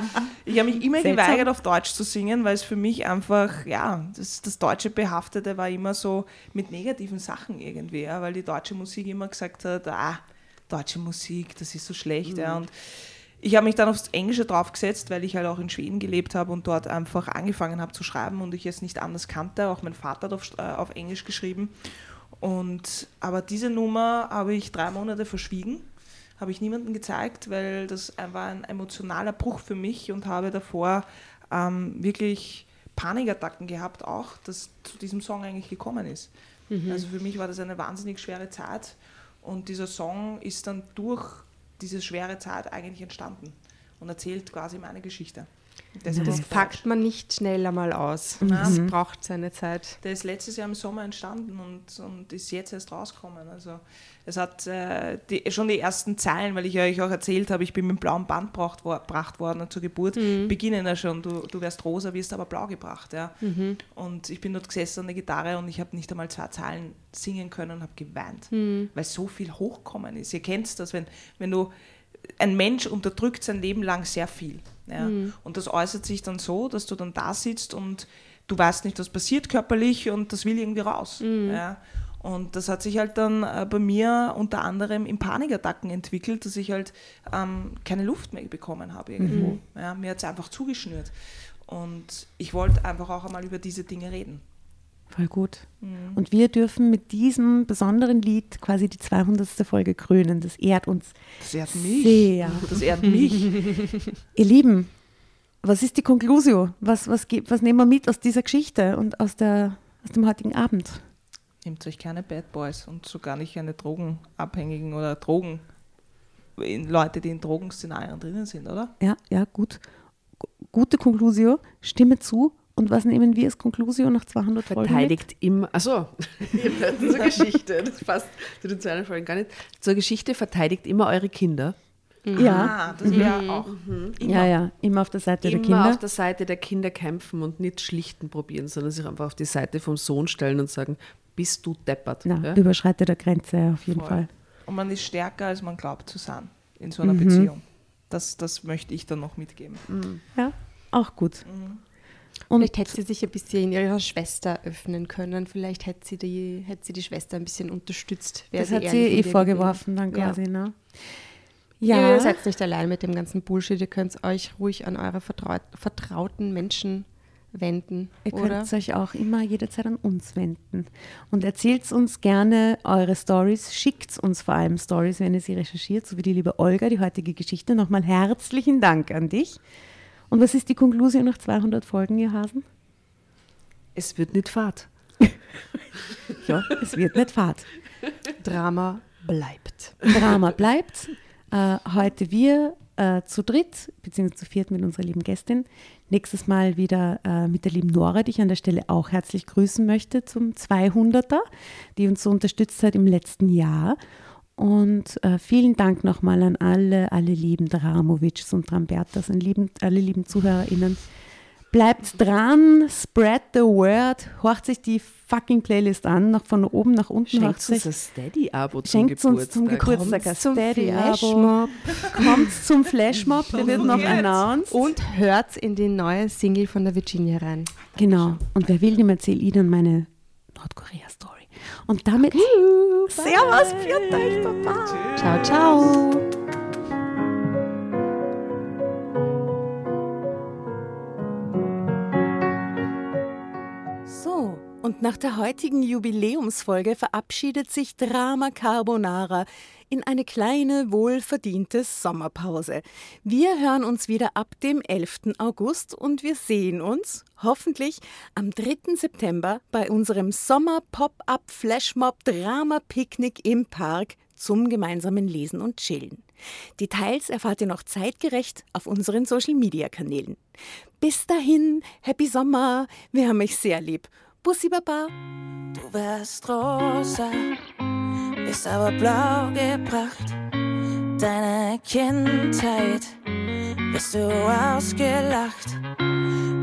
Ich habe mich immer Seltsam. geweigert, auf Deutsch zu singen, weil es für mich einfach, ja, das, das deutsche Behaftete war immer so mit negativen Sachen irgendwie, ja, weil die deutsche Musik immer gesagt hat, ah, deutsche Musik, das ist so schlecht. Mhm. Ja. Und ich habe mich dann aufs Englische draufgesetzt, weil ich halt auch in Schweden gelebt habe und dort einfach angefangen habe zu schreiben und ich es nicht anders kannte. Auch mein Vater hat auf, äh, auf Englisch geschrieben. Und, aber diese Nummer habe ich drei Monate verschwiegen, habe ich niemandem gezeigt, weil das war ein emotionaler Bruch für mich und habe davor ähm, wirklich Panikattacken gehabt, auch, dass zu diesem Song eigentlich gekommen ist. Mhm. Also für mich war das eine wahnsinnig schwere Zeit und dieser Song ist dann durch diese schwere Zeit eigentlich entstanden und erzählt quasi meine Geschichte. Das, das packt man nicht schnell einmal aus. Das mhm. braucht seine Zeit. Der ist letztes Jahr im Sommer entstanden und, und ist jetzt erst rausgekommen. Also es hat äh, die, schon die ersten Zeilen, weil ich euch auch erzählt habe, ich bin mit dem blauen Band gebracht, gebracht worden zur Geburt, mhm. beginnen ja schon, du, du wärst rosa, wirst aber blau gebracht. Ja. Mhm. Und ich bin dort gesessen an der Gitarre und ich habe nicht einmal zwei Zeilen singen können und habe geweint, mhm. weil so viel hochkommen ist. Ihr kennt das, wenn, wenn du ein Mensch unterdrückt sein Leben lang sehr viel. Ja? Mhm. Und das äußert sich dann so, dass du dann da sitzt und du weißt nicht, was passiert körperlich und das will irgendwie raus. Mhm. Ja? Und das hat sich halt dann äh, bei mir unter anderem in Panikattacken entwickelt, dass ich halt ähm, keine Luft mehr bekommen habe irgendwo. Mhm. Ja, mir hat es einfach zugeschnürt. Und ich wollte einfach auch einmal über diese Dinge reden. Voll gut. Mhm. Und wir dürfen mit diesem besonderen Lied quasi die 200. Folge krönen. Das ehrt uns. Das ehrt mich. Sehr. Das ehrt mich. Ihr Lieben, was ist die Konklusion? Was, was, was nehmen wir mit aus dieser Geschichte und aus, der, aus dem heutigen Abend? Nehmt euch keine Bad Boys und sogar nicht keine Drogenabhängigen oder Drogen, Leute, die in Drogenszenarien drinnen sind, oder? Ja, ja, gut. Gute Konklusion. Stimme zu und was nehmen wir als Konklusion nach 200 Folgen? Verteidigt immer, achso, zur Geschichte, das passt zu den 200 Folgen gar nicht. Zur Geschichte verteidigt immer eure Kinder. Mhm. Ja, das wäre mhm. auch. Mhm. Ja, ja, immer auf der Seite immer der Kinder. Immer auf der Seite der Kinder kämpfen und nicht schlichten probieren, sondern sich einfach auf die Seite vom Sohn stellen und sagen, bist du deppert. Na, ja? Überschreite der Grenze auf jeden Voll. Fall. Und man ist stärker, als man glaubt zu sein in so einer mhm. Beziehung. Das, das möchte ich dann noch mitgeben. Mhm. Ja, auch gut. Und Vielleicht hätte sie sich ein bisschen ihrer Schwester öffnen können. Vielleicht hätte sie die, hätte sie die Schwester ein bisschen unterstützt. Das hat sie eh vorgeworfen dann quasi, ja. ne? Ja. Ihr seid nicht allein mit dem ganzen Bullshit. Ihr könnt euch ruhig an eure vertraut, vertrauten Menschen wenden. Ihr könnt euch auch immer jederzeit an uns wenden. Und erzählt uns gerne eure Stories. Schickt uns vor allem Stories, wenn ihr sie recherchiert, so wie die liebe Olga, die heutige Geschichte. Nochmal herzlichen Dank an dich. Und was ist die Konklusion nach 200 Folgen, ihr Hasen? Es wird nicht Fahrt. ja, es wird nicht Fahrt. Drama bleibt. Drama bleibt. Äh, heute wir äh, zu dritt, beziehungsweise zu viert mit unserer lieben Gästin. Nächstes Mal wieder äh, mit der lieben Nora, die ich an der Stelle auch herzlich grüßen möchte zum 200er, die uns so unterstützt hat im letzten Jahr. Und äh, vielen Dank nochmal an alle, alle lieben Dramovics und Trambertas und lieben, alle lieben ZuhörerInnen. Bleibt dran, spread the word, horcht sich die fucking Playlist an, noch von oben nach unten. Schenkt uns ein Steady-Abo zum Schenkt Geburtstag. uns zum Geburtstag ein Steady-Abo. Kommt zum Flashmob, der wird noch announced. Und hört in die neue Single von der Virginia rein. Genau. Und wer will, dem erzähle ich dann meine Nordkorea-Story. Und damit okay, Servus, viert euch, Papa. Ciao, ciao. So, und nach der heutigen Jubiläumsfolge verabschiedet sich Drama Carbonara in eine kleine, wohlverdiente Sommerpause. Wir hören uns wieder ab dem 11. August und wir sehen uns hoffentlich am 3. September bei unserem Sommer-Pop-Up Flashmob Drama Picknick im Park zum gemeinsamen Lesen und Chillen. Details erfahrt ihr noch zeitgerecht auf unseren Social-Media-Kanälen. Bis dahin, Happy Sommer, wir haben euch sehr lieb. Bussi Baba. Du wärst rosa ist aber blau gebracht. Deine Kindheit wirst du ausgelacht.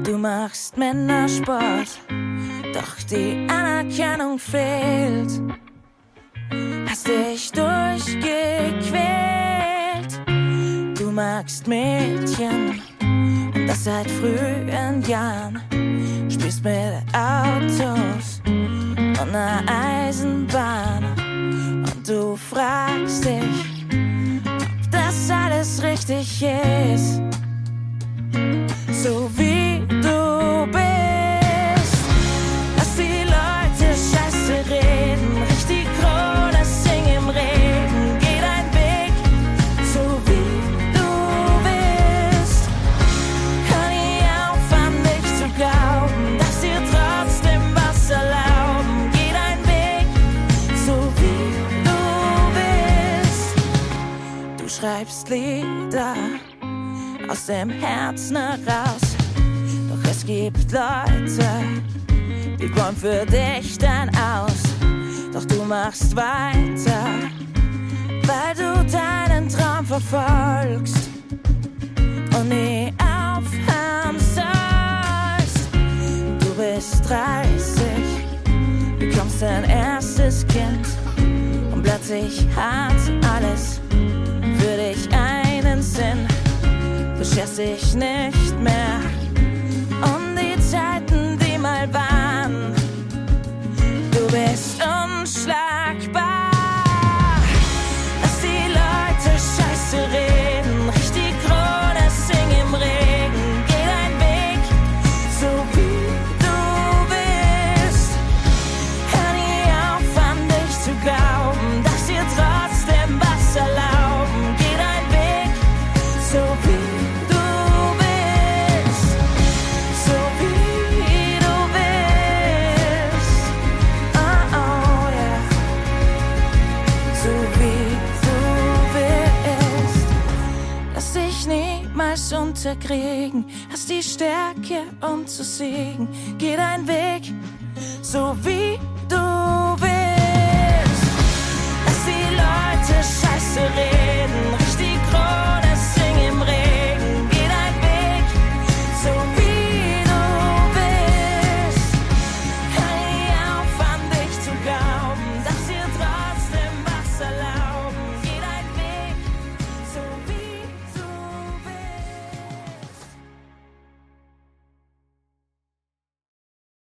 Du machst Männersport, doch die Anerkennung fehlt. Hast dich durchgequält. Du magst Mädchen und das seit frühen Jahren. Spielst mit Autos und einer Eisenbahn du fragst dich, ob das alles richtig ist. So wie du bist. Lieder aus dem Herzen heraus. Doch es gibt Leute, die wollen für dich dann aus. Doch du machst weiter, weil du deinen Traum verfolgst und nie aufhören sollst. Du bist 30, bekommst dein erstes Kind und plötzlich hat alles dich einen Sinn. Scherst dich nicht mehr unterkriegen, hast die Stärke, um zu siegen. Geh dein Weg, so wie du willst. Lass die Leute scheiße reden.